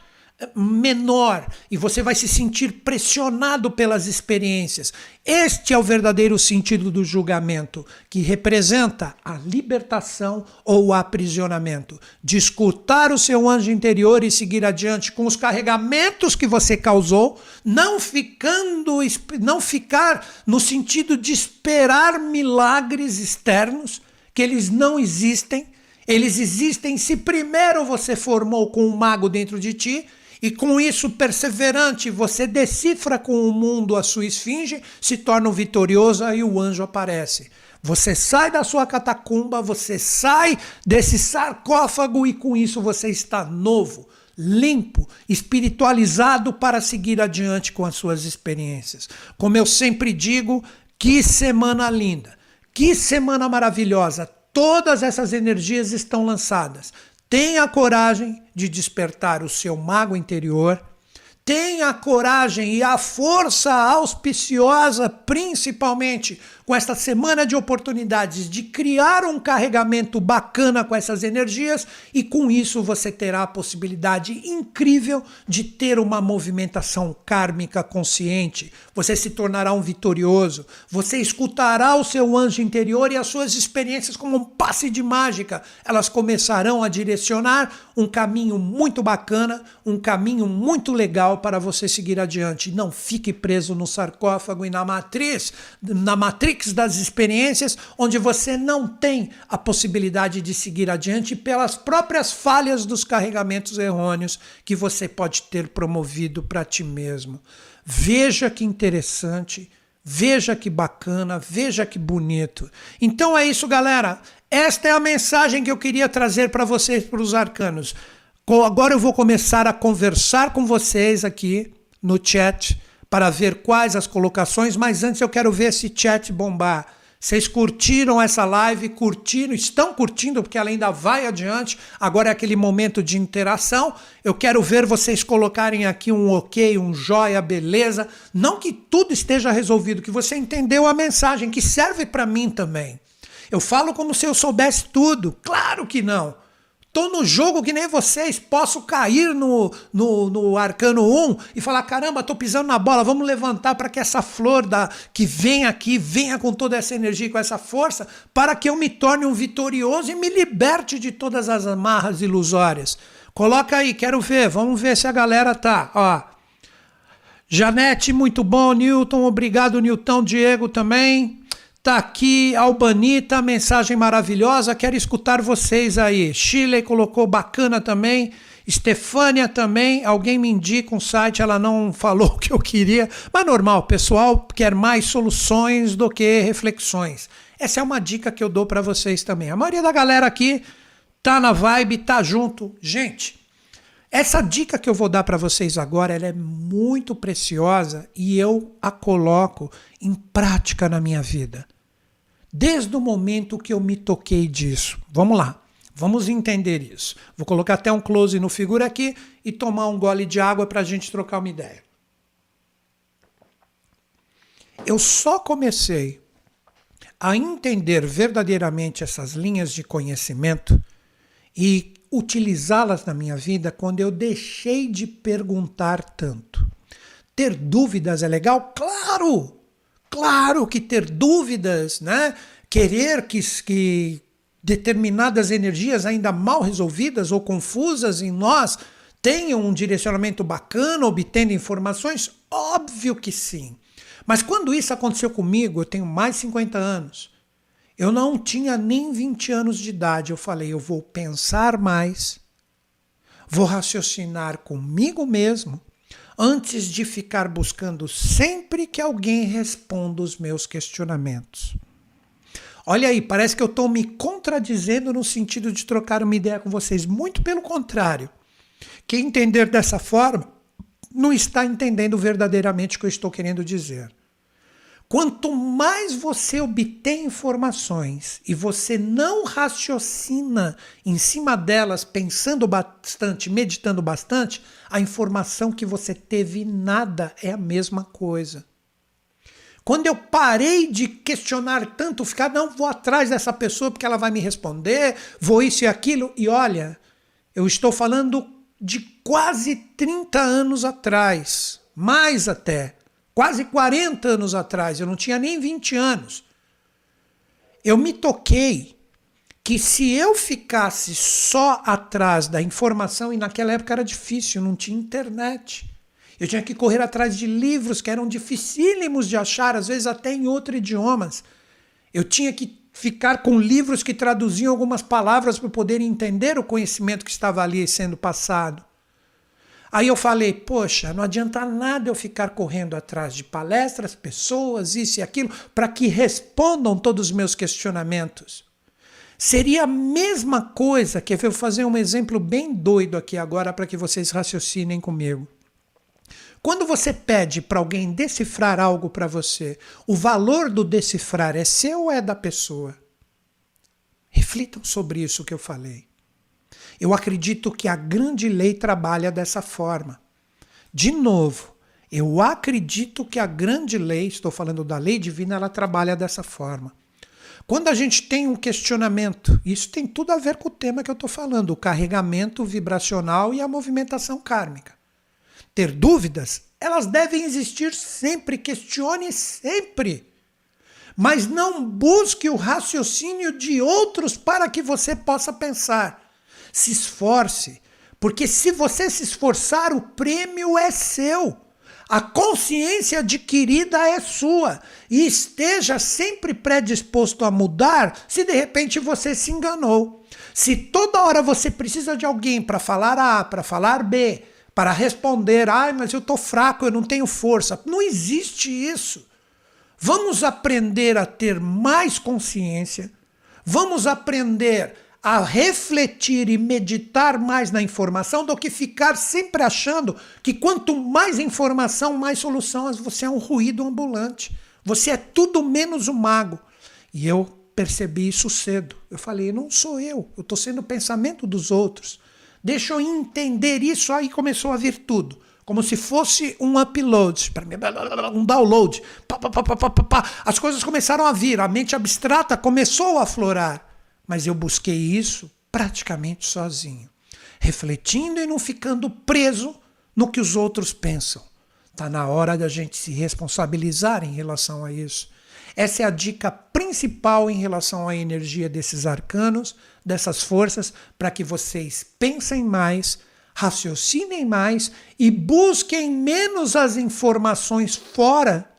menor e você vai se sentir pressionado pelas experiências. Este é o verdadeiro sentido do julgamento, que representa a libertação ou o aprisionamento. De escutar o seu anjo interior e seguir adiante com os carregamentos que você causou, não ficando não ficar no sentido de esperar milagres externos, que eles não existem. Eles existem se primeiro você formou com um mago dentro de ti e com isso, perseverante, você decifra com o mundo a sua esfinge, se torna vitorioso e o anjo aparece. Você sai da sua catacumba, você sai desse sarcófago e com isso você está novo, limpo, espiritualizado para seguir adiante com as suas experiências. Como eu sempre digo, que semana linda, que semana maravilhosa. Todas essas energias estão lançadas. Tenha coragem de despertar o seu mago interior. Tenha a coragem e a força auspiciosa, principalmente com esta semana de oportunidades de criar um carregamento bacana com essas energias e com isso você terá a possibilidade incrível de ter uma movimentação kármica consciente. Você se tornará um vitorioso, você escutará o seu anjo interior e as suas experiências como um passe de mágica. Elas começarão a direcionar um caminho muito bacana, um caminho muito legal para você seguir adiante. Não fique preso no sarcófago e na matriz, na matrix das experiências onde você não tem a possibilidade de seguir adiante pelas próprias falhas dos carregamentos errôneos que você pode ter promovido para ti mesmo. Veja que interessante, veja que bacana, veja que bonito. Então é isso, galera. Esta é a mensagem que eu queria trazer para vocês, para os arcanos. Agora eu vou começar a conversar com vocês aqui no chat para ver quais as colocações, mas antes eu quero ver esse chat bombar. Vocês curtiram essa live? Curtiram? Estão curtindo porque ela ainda vai adiante. Agora é aquele momento de interação. Eu quero ver vocês colocarem aqui um ok, um joia, beleza. Não que tudo esteja resolvido, que você entendeu a mensagem, que serve para mim também. Eu falo como se eu soubesse tudo. Claro que não. Tô no jogo que nem vocês, posso cair no, no, no arcano 1 e falar: caramba, tô pisando na bola, vamos levantar para que essa flor da, que vem aqui venha com toda essa energia, com essa força, para que eu me torne um vitorioso e me liberte de todas as amarras ilusórias. Coloca aí, quero ver, vamos ver se a galera tá. Ó. Janete, muito bom. Newton, obrigado, Newton. Diego também. Tá aqui, Albanita, mensagem maravilhosa. Quero escutar vocês aí. Chile colocou bacana também. Estefânia também. Alguém me indica um site, ela não falou o que eu queria. Mas normal, o pessoal quer mais soluções do que reflexões. Essa é uma dica que eu dou para vocês também. A maioria da galera aqui tá na vibe, tá junto. Gente, Essa dica que eu vou dar para vocês agora, ela é muito preciosa e eu a coloco em prática na minha vida. Desde o momento que eu me toquei disso. Vamos lá. Vamos entender isso. Vou colocar até um close no figura aqui e tomar um gole de água para a gente trocar uma ideia. Eu só comecei a entender verdadeiramente essas linhas de conhecimento e utilizá-las na minha vida quando eu deixei de perguntar tanto. Ter dúvidas é legal? Claro! Claro que ter dúvidas, né? Querer que, que determinadas energias ainda mal resolvidas ou confusas em nós tenham um direcionamento bacana, obtendo informações? Óbvio que sim. Mas quando isso aconteceu comigo, eu tenho mais de 50 anos. Eu não tinha nem 20 anos de idade. Eu falei, eu vou pensar mais, vou raciocinar comigo mesmo, antes de ficar buscando sempre que alguém responda os meus questionamentos. Olha aí, parece que eu estou me contradizendo no sentido de trocar uma ideia com vocês. Muito pelo contrário. Quem entender dessa forma não está entendendo verdadeiramente o que eu estou querendo dizer. Quanto mais você obtém informações e você não raciocina em cima delas, pensando bastante, meditando bastante, a informação que você teve nada é a mesma coisa. Quando eu parei de questionar tanto, ficar, não vou atrás dessa pessoa porque ela vai me responder, vou isso e aquilo, e olha, eu estou falando de quase 30 anos atrás, mais até quase 40 anos atrás, eu não tinha nem 20 anos, eu me toquei que se eu ficasse só atrás da informação, e naquela época era difícil, não tinha internet. Eu tinha que correr atrás de livros que eram dificílimos de achar, às vezes até em outros idiomas. Eu tinha que ficar com livros que traduziam algumas palavras para poder entender o conhecimento que estava ali sendo passado. Aí eu falei, poxa, não adianta nada eu ficar correndo atrás de palestras, pessoas, isso e aquilo, para que respondam todos os meus questionamentos. Seria a mesma coisa que eu fazer um exemplo bem doido aqui agora para que vocês raciocinem comigo. Quando você pede para alguém decifrar algo para você, o valor do decifrar é seu ou é da pessoa? Reflitam sobre isso que eu falei. Eu acredito que a grande lei trabalha dessa forma. De novo, eu acredito que a grande lei, estou falando da lei divina, ela trabalha dessa forma. Quando a gente tem um questionamento, isso tem tudo a ver com o tema que eu estou falando, o carregamento vibracional e a movimentação kármica. Ter dúvidas, elas devem existir sempre, questione sempre. Mas não busque o raciocínio de outros para que você possa pensar. Se esforce, porque se você se esforçar, o prêmio é seu. A consciência adquirida é sua. E esteja sempre predisposto a mudar se de repente você se enganou. Se toda hora você precisa de alguém para falar A, para falar B, para responder, ai, mas eu estou fraco, eu não tenho força. Não existe isso. Vamos aprender a ter mais consciência, vamos aprender a refletir e meditar mais na informação do que ficar sempre achando que quanto mais informação, mais solução. Você é um ruído ambulante. Você é tudo menos um mago. E eu percebi isso cedo. Eu falei, não sou eu, eu estou sendo o pensamento dos outros. Deixa eu entender isso, aí começou a vir tudo. Como se fosse um upload, um download. As coisas começaram a vir, a mente abstrata começou a aflorar. Mas eu busquei isso praticamente sozinho, refletindo e não ficando preso no que os outros pensam. Está na hora da gente se responsabilizar em relação a isso. Essa é a dica principal em relação à energia desses arcanos, dessas forças, para que vocês pensem mais, raciocinem mais e busquem menos as informações fora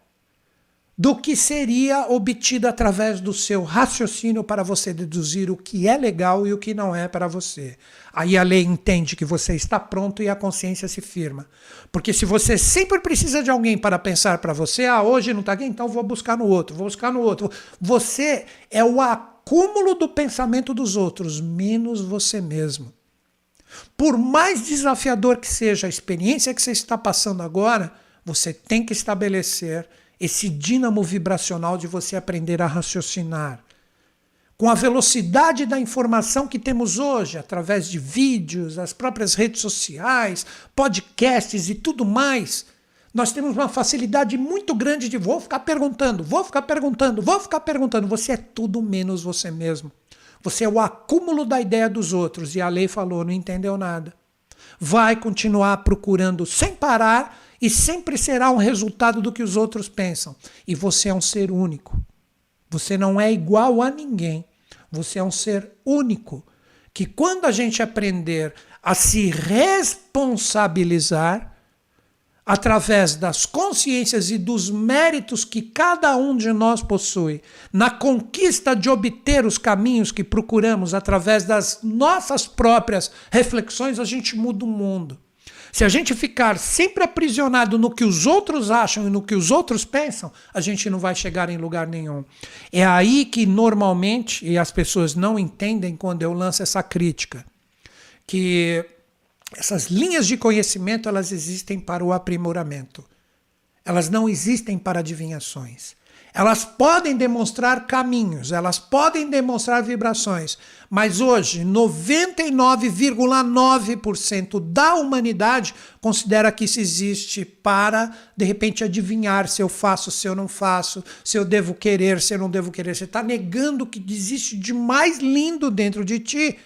do que seria obtido através do seu raciocínio para você deduzir o que é legal e o que não é para você. Aí a lei entende que você está pronto e a consciência se firma. Porque se você sempre precisa de alguém para pensar para você, ah, hoje não está aqui, então vou buscar no outro, vou buscar no outro. Você é o acúmulo do pensamento dos outros, menos você mesmo. Por mais desafiador que seja a experiência que você está passando agora, você tem que estabelecer esse dínamo vibracional de você aprender a raciocinar. Com a velocidade da informação que temos hoje, através de vídeos, as próprias redes sociais, podcasts e tudo mais, nós temos uma facilidade muito grande de vou ficar perguntando, vou ficar perguntando, vou ficar perguntando. Você é tudo menos você mesmo. Você é o acúmulo da ideia dos outros. E a lei falou: não entendeu nada. Vai continuar procurando sem parar e sempre será um resultado do que os outros pensam. E você é um ser único. Você não é igual a ninguém. Você é um ser único. Que quando a gente aprender a se responsabilizar, através das consciências e dos méritos que cada um de nós possui, na conquista de obter os caminhos que procuramos através das nossas próprias reflexões, a gente muda o mundo. Se a gente ficar sempre aprisionado no que os outros acham e no que os outros pensam, a gente não vai chegar em lugar nenhum. É aí que normalmente, e as pessoas não entendem quando eu lanço essa crítica, que essas linhas de conhecimento, elas existem para o aprimoramento. Elas não existem para adivinhações. Elas podem demonstrar caminhos, elas podem demonstrar vibrações, mas hoje 99,9% da humanidade considera que isso existe para, de repente, adivinhar se eu faço, se eu não faço, se eu devo querer, se eu não devo querer. Você está negando o que existe de mais lindo dentro de ti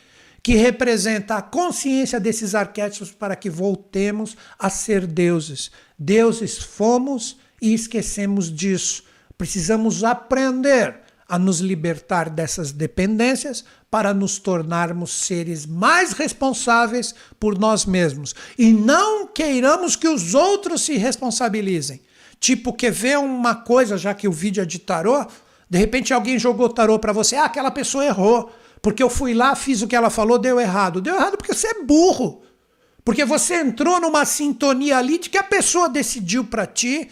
que representa a consciência desses arquétipos para que voltemos a ser deuses. Deuses fomos e esquecemos disso. Precisamos aprender a nos libertar dessas dependências para nos tornarmos seres mais responsáveis por nós mesmos. E não queiramos que os outros se responsabilizem. Tipo, que vê uma coisa, já que o vídeo é de tarô, de repente alguém jogou tarô para você, ah, aquela pessoa errou porque eu fui lá, fiz o que ela falou, deu errado. Deu errado porque você é burro. Porque você entrou numa sintonia ali de que a pessoa decidiu para ti.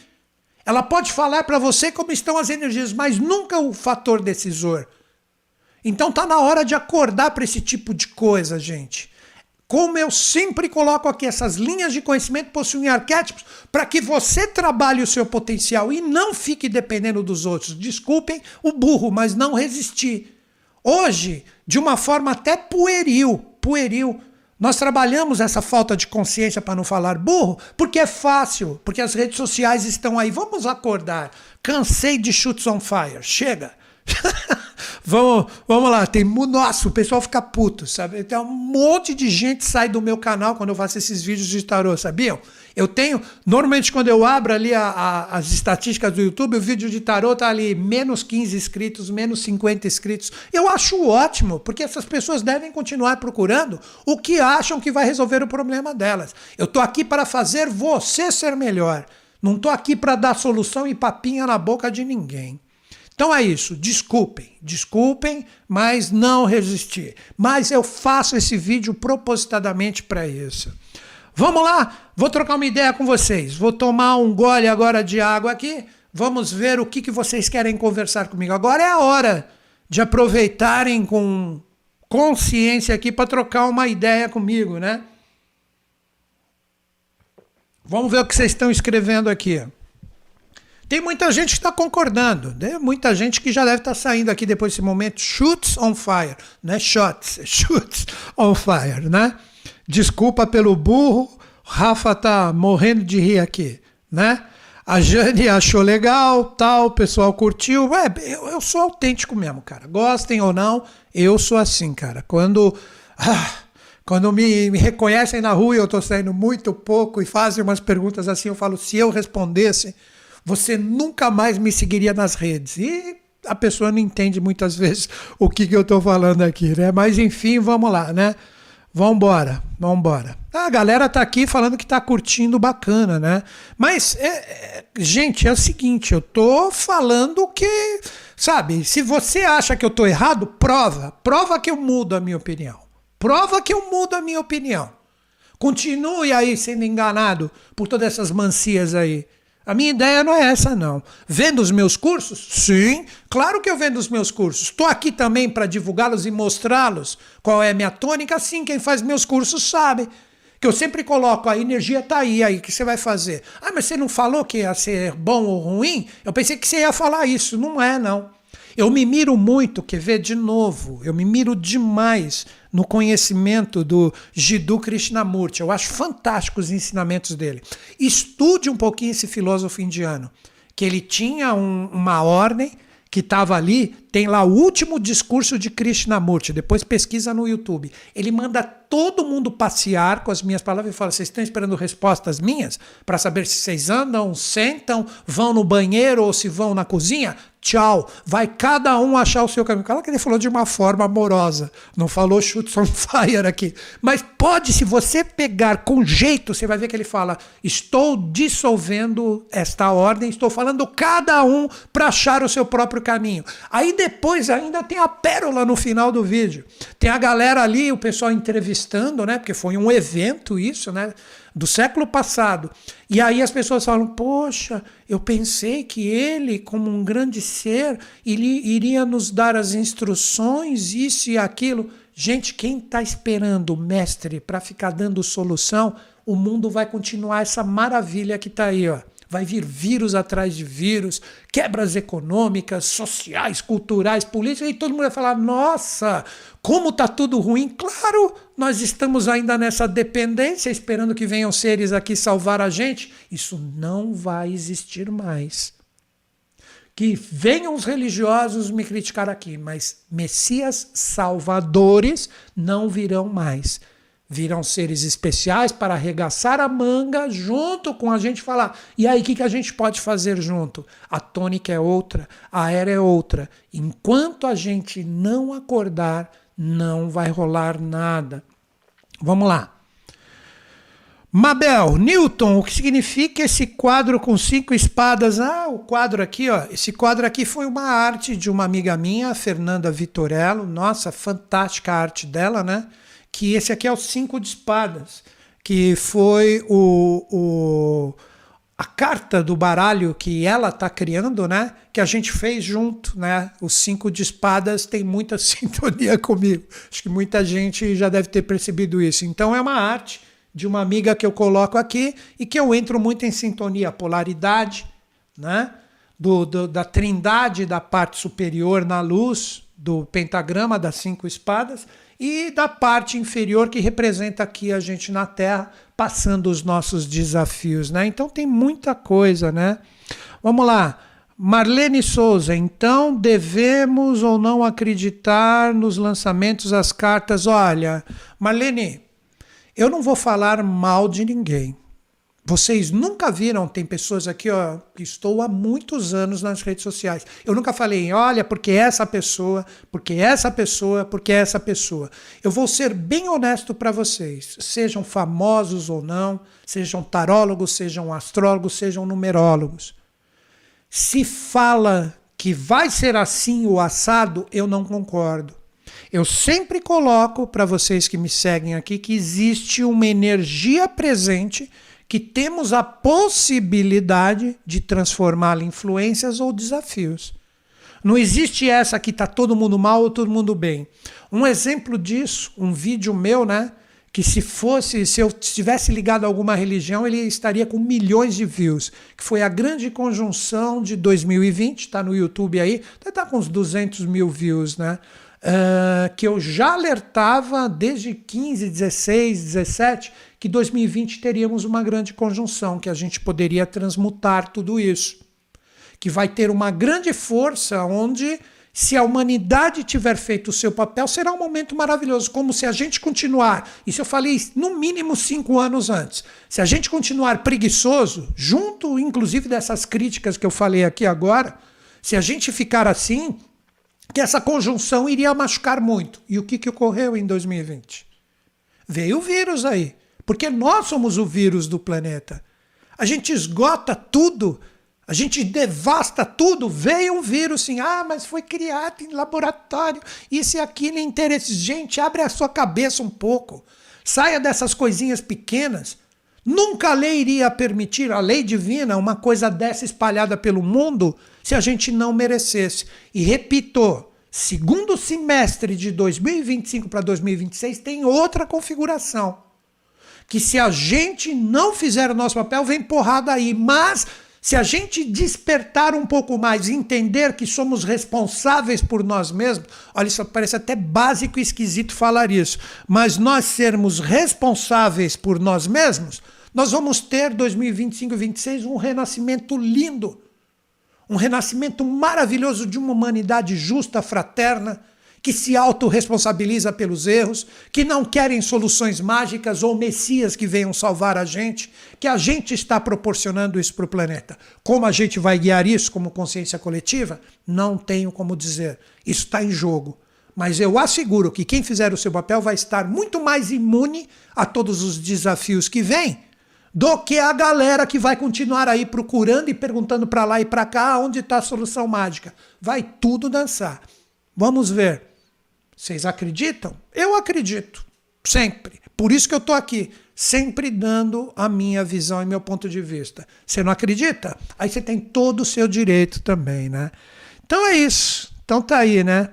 Ela pode falar para você como estão as energias, mas nunca o fator decisor. Então tá na hora de acordar para esse tipo de coisa, gente. Como eu sempre coloco aqui, essas linhas de conhecimento possuem arquétipos para que você trabalhe o seu potencial e não fique dependendo dos outros. Desculpem o burro, mas não resistir. Hoje, de uma forma até pueril, pueril, nós trabalhamos essa falta de consciência para não falar burro, porque é fácil, porque as redes sociais estão aí. Vamos acordar. Cansei de chutes on fire. Chega. vamos, vamos lá, tem. Nossa, o pessoal fica puto, sabe? Tem um monte de gente sai do meu canal quando eu faço esses vídeos de tarô, sabiam? Eu tenho, normalmente quando eu abro ali a, a, as estatísticas do YouTube, o vídeo de tarô tá ali menos 15 inscritos, menos 50 inscritos. Eu acho ótimo, porque essas pessoas devem continuar procurando o que acham que vai resolver o problema delas. Eu tô aqui para fazer você ser melhor. Não tô aqui para dar solução e papinha na boca de ninguém. Então é isso, desculpem, desculpem, mas não resisti. Mas eu faço esse vídeo propositadamente para isso. Vamos lá, vou trocar uma ideia com vocês. Vou tomar um gole agora de água aqui. Vamos ver o que, que vocês querem conversar comigo. Agora é a hora de aproveitarem com consciência aqui para trocar uma ideia comigo, né? Vamos ver o que vocês estão escrevendo aqui. Tem muita gente que está concordando, né? muita gente que já deve estar tá saindo aqui depois desse momento. Shoots on fire, né? Shots, shoots on fire, né? Desculpa pelo burro, Rafa tá morrendo de rir aqui, né? A Jane achou legal, tal, o pessoal curtiu. Ué, eu, eu sou autêntico mesmo, cara. Gostem ou não, eu sou assim, cara. Quando. Ah, quando me, me, reconhecem na rua e eu estou saindo muito pouco e fazem umas perguntas assim, eu falo: se eu respondesse, você nunca mais me seguiria nas redes. E a pessoa não entende muitas vezes o que, que eu estou falando aqui, né? Mas enfim, vamos lá, né? Vambora, vambora. A galera tá aqui falando que tá curtindo bacana, né? Mas, é, é, gente, é o seguinte, eu tô falando que, sabe, se você acha que eu tô errado, prova. Prova que eu mudo a minha opinião. Prova que eu mudo a minha opinião. Continue aí sendo enganado por todas essas mancias aí. A minha ideia não é essa, não. Vendo os meus cursos? Sim, claro que eu vendo os meus cursos. Estou aqui também para divulgá-los e mostrá-los qual é a minha tônica. Sim, quem faz meus cursos sabe. Que eu sempre coloco, a energia está aí, aí, o que você vai fazer? Ah, mas você não falou que ia ser bom ou ruim? Eu pensei que você ia falar isso. Não é, não. Eu me miro muito, quer ver de novo, eu me miro demais no conhecimento do Jiddu Krishnamurti. Eu acho fantásticos os ensinamentos dele. Estude um pouquinho esse filósofo indiano, que ele tinha um, uma ordem que estava ali, tem lá o último discurso de Krishnamurti, depois pesquisa no YouTube. Ele manda todo mundo passear com as minhas palavras e fala: vocês estão esperando respostas minhas para saber se vocês andam, sentam, vão no banheiro ou se vão na cozinha? Tchau. Vai cada um achar o seu caminho. Claro que ele falou de uma forma amorosa, não falou chutes on fire aqui. Mas pode, se você pegar com jeito, você vai ver que ele fala: estou dissolvendo esta ordem, estou falando cada um para achar o seu próprio caminho. Aí depois ainda tem a pérola no final do vídeo. Tem a galera ali, o pessoal entrevistando, né? Porque foi um evento isso, né? Do século passado. E aí as pessoas falam: Poxa, eu pensei que ele, como um grande ser, ele iria nos dar as instruções, isso e aquilo. Gente, quem está esperando o mestre para ficar dando solução, o mundo vai continuar essa maravilha que está aí, ó vai vir vírus atrás de vírus, quebras econômicas, sociais, culturais, políticas, e todo mundo vai falar: nossa, como está tudo ruim. Claro, nós estamos ainda nessa dependência, esperando que venham seres aqui salvar a gente. Isso não vai existir mais. Que venham os religiosos me criticar aqui, mas Messias salvadores não virão mais virão seres especiais para arregaçar a manga junto com a gente falar. E aí, o que, que a gente pode fazer junto? A tônica é outra, a era é outra. Enquanto a gente não acordar, não vai rolar nada. Vamos lá. Mabel, Newton, o que significa esse quadro com cinco espadas? Ah, o quadro aqui, ó. Esse quadro aqui foi uma arte de uma amiga minha, Fernanda Vitorello. Nossa, fantástica a arte dela, né? Que esse aqui é o cinco de espadas, que foi o, o a carta do baralho que ela está criando, né? Que a gente fez junto, né? Os cinco de espadas tem muita sintonia comigo. Acho que muita gente já deve ter percebido isso. Então é uma arte de uma amiga que eu coloco aqui e que eu entro muito em sintonia, polaridade, né? Do, do, da trindade da parte superior na luz do pentagrama das cinco espadas e da parte inferior que representa aqui a gente na Terra, passando os nossos desafios, né? Então tem muita coisa, né? Vamos lá. Marlene Souza, então devemos ou não acreditar nos lançamentos das cartas? Olha, Marlene, eu não vou falar mal de ninguém. Vocês nunca viram, tem pessoas aqui, ó, que estou há muitos anos nas redes sociais. Eu nunca falei, olha, porque essa pessoa, porque essa pessoa, porque essa pessoa. Eu vou ser bem honesto para vocês, sejam famosos ou não, sejam tarólogos, sejam astrólogos, sejam numerólogos. Se fala que vai ser assim o assado, eu não concordo. Eu sempre coloco para vocês que me seguem aqui que existe uma energia presente que temos a possibilidade de transformá-la em influências ou desafios. Não existe essa que está todo mundo mal ou todo mundo bem. Um exemplo disso, um vídeo meu, né? Que se fosse, se eu estivesse ligado a alguma religião, ele estaria com milhões de views. Que foi a grande conjunção de 2020, está no YouTube aí, está com uns 200 mil views, né? Uh, que eu já alertava desde 15, 16, 17 que 2020 teríamos uma grande conjunção, que a gente poderia transmutar tudo isso. Que vai ter uma grande força onde, se a humanidade tiver feito o seu papel, será um momento maravilhoso. Como se a gente continuar, isso eu falei no mínimo cinco anos antes, se a gente continuar preguiçoso, junto inclusive dessas críticas que eu falei aqui agora, se a gente ficar assim, que essa conjunção iria machucar muito. E o que, que ocorreu em 2020? Veio o vírus aí. Porque nós somos o vírus do planeta. A gente esgota tudo, a gente devasta tudo. Veio um vírus assim, ah, mas foi criado em laboratório, isso e aquilo, interesse. Gente, abre a sua cabeça um pouco. Saia dessas coisinhas pequenas. Nunca a lei iria permitir, a lei divina, uma coisa dessa espalhada pelo mundo se a gente não merecesse. E repito, segundo semestre de 2025 para 2026 tem outra configuração. Que se a gente não fizer o nosso papel, vem porrada aí. Mas se a gente despertar um pouco mais entender que somos responsáveis por nós mesmos, olha, isso parece até básico e esquisito falar isso, mas nós sermos responsáveis por nós mesmos, nós vamos ter 2025 e 2026 um renascimento lindo, um renascimento maravilhoso de uma humanidade justa, fraterna, que se autorresponsabiliza pelos erros, que não querem soluções mágicas ou messias que venham salvar a gente, que a gente está proporcionando isso para o planeta. Como a gente vai guiar isso como consciência coletiva? Não tenho como dizer. Isso está em jogo. Mas eu asseguro que quem fizer o seu papel vai estar muito mais imune a todos os desafios que vêm do que a galera que vai continuar aí procurando e perguntando para lá e para cá onde está a solução mágica. Vai tudo dançar. Vamos ver. Vocês acreditam? Eu acredito, sempre. Por isso que eu estou aqui, sempre dando a minha visão e meu ponto de vista. Você não acredita? Aí você tem todo o seu direito também, né? Então é isso. Então tá aí, né?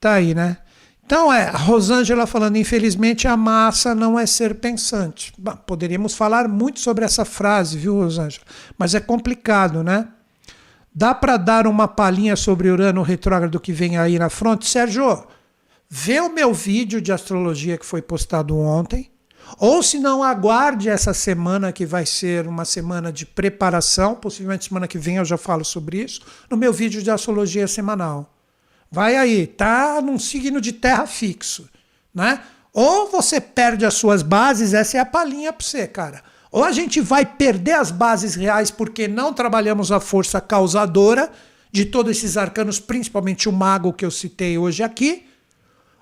Tá aí, né? Então é, a Rosângela falando, infelizmente a massa não é ser pensante. Bom, poderíamos falar muito sobre essa frase, viu, Rosângela? Mas é complicado, né? Dá para dar uma palhinha sobre Urano retrógrado que vem aí na fronte? Sérgio, vê o meu vídeo de astrologia que foi postado ontem, ou se não, aguarde essa semana que vai ser uma semana de preparação, possivelmente semana que vem eu já falo sobre isso, no meu vídeo de astrologia semanal. Vai aí, tá num signo de terra fixo, né? Ou você perde as suas bases, essa é a palhinha para você, cara. Ou a gente vai perder as bases reais porque não trabalhamos a força causadora de todos esses arcanos, principalmente o mago que eu citei hoje aqui,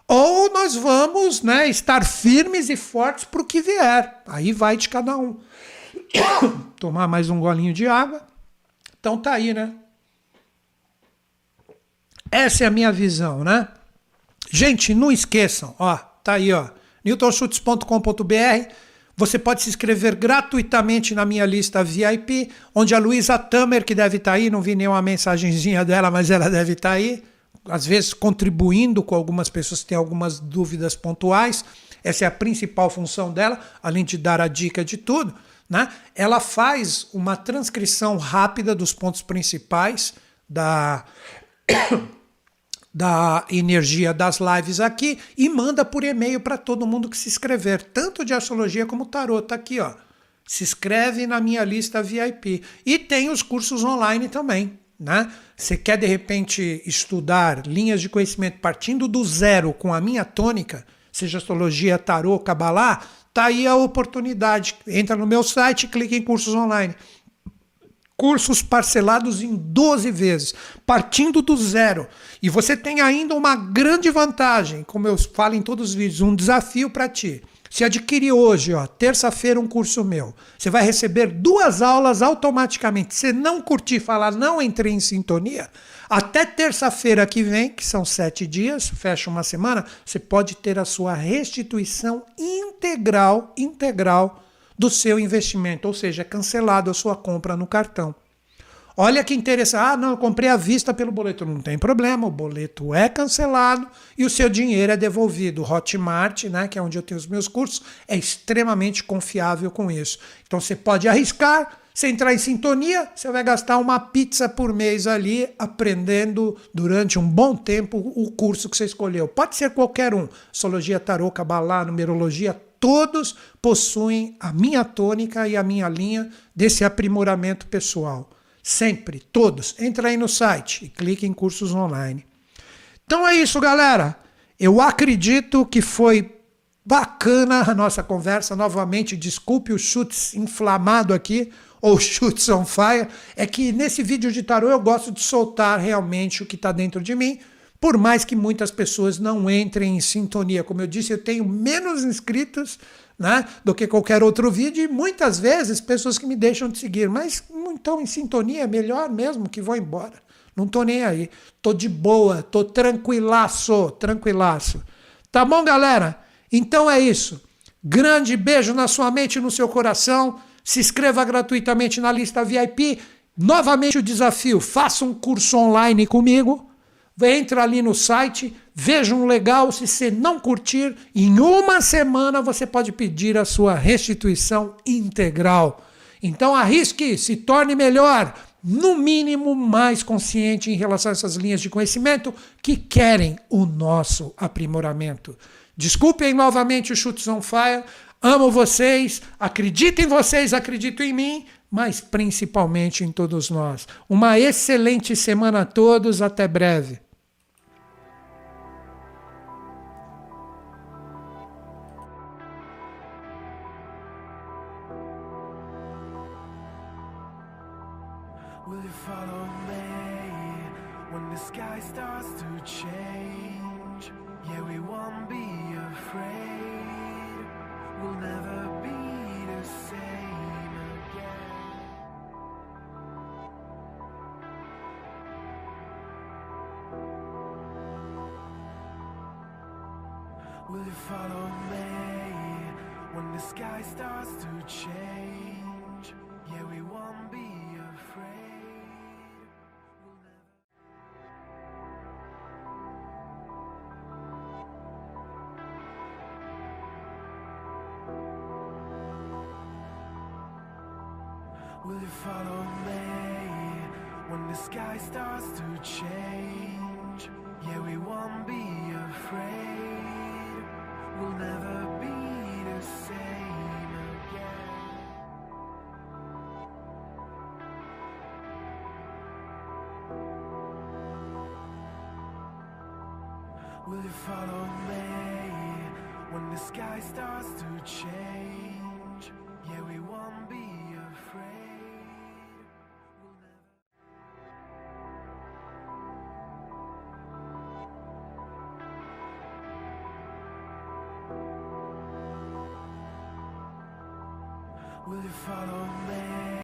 ou nós vamos né, estar firmes e fortes para o que vier. Aí vai de cada um. Tomar mais um golinho de água. Então tá aí, né? Essa é a minha visão, né? Gente, não esqueçam, ó, tá aí, ó, newtonschutz.com.br. Você pode se inscrever gratuitamente na minha lista VIP, onde a Luísa Tamer, que deve estar tá aí, não vi nenhuma mensagenzinha dela, mas ela deve estar tá aí, às vezes contribuindo com algumas pessoas que têm algumas dúvidas pontuais. Essa é a principal função dela, além de dar a dica de tudo. Né? Ela faz uma transcrição rápida dos pontos principais da, da energia das lives aqui e manda por e-mail para todo mundo que se inscrever, tanto de astrologia como tarot. Tá aqui, ó. Se inscreve na minha lista VIP. E tem os cursos online também. Né? Você quer de repente estudar linhas de conhecimento partindo do zero com a minha tônica, seja astrologia, tarô, cabalá, tá aí a oportunidade. Entra no meu site, clique em cursos online. Cursos parcelados em 12 vezes, partindo do zero. E você tem ainda uma grande vantagem, como eu falo em todos os vídeos, um desafio para ti. Se adquirir hoje, ó, terça-feira, um curso meu, você vai receber duas aulas automaticamente. Se não curtir, falar não entrei em sintonia, até terça-feira que vem, que são sete dias, fecha uma semana, você pode ter a sua restituição integral, integral do seu investimento, ou seja, é cancelado a sua compra no cartão. Olha que interessante. Ah, não, eu comprei à vista pelo boleto. Não tem problema, o boleto é cancelado e o seu dinheiro é devolvido. O Hotmart, né, que é onde eu tenho os meus cursos, é extremamente confiável com isso. Então você pode arriscar, você entrar em sintonia, você vai gastar uma pizza por mês ali aprendendo durante um bom tempo o curso que você escolheu. Pode ser qualquer um. Astrologia, tarô, cabalá, numerologia, todos possuem a minha tônica e a minha linha desse aprimoramento pessoal. Sempre, todos. Entra aí no site e clique em cursos online. Então é isso, galera. Eu acredito que foi bacana a nossa conversa. Novamente, desculpe o chutes inflamado aqui, ou chutes on fire. É que nesse vídeo de tarô eu gosto de soltar realmente o que está dentro de mim, por mais que muitas pessoas não entrem em sintonia. Como eu disse, eu tenho menos inscritos né, do que qualquer outro vídeo e muitas vezes pessoas que me deixam de seguir, mas não estão em sintonia, é melhor mesmo que vão embora. Não tô nem aí. Tô de boa, tô tranquilaço, tranquilaço. Tá bom, galera? Então é isso. Grande beijo na sua mente e no seu coração. Se inscreva gratuitamente na lista VIP. Novamente o desafio: faça um curso online comigo. Entra ali no site, veja um legal. Se você não curtir, em uma semana você pode pedir a sua restituição integral. Então arrisque, se torne melhor, no mínimo mais consciente em relação a essas linhas de conhecimento que querem o nosso aprimoramento. Desculpem novamente o Chutes on Fire. Amo vocês, acredito em vocês, acredito em mim, mas principalmente em todos nós. Uma excelente semana a todos, até breve.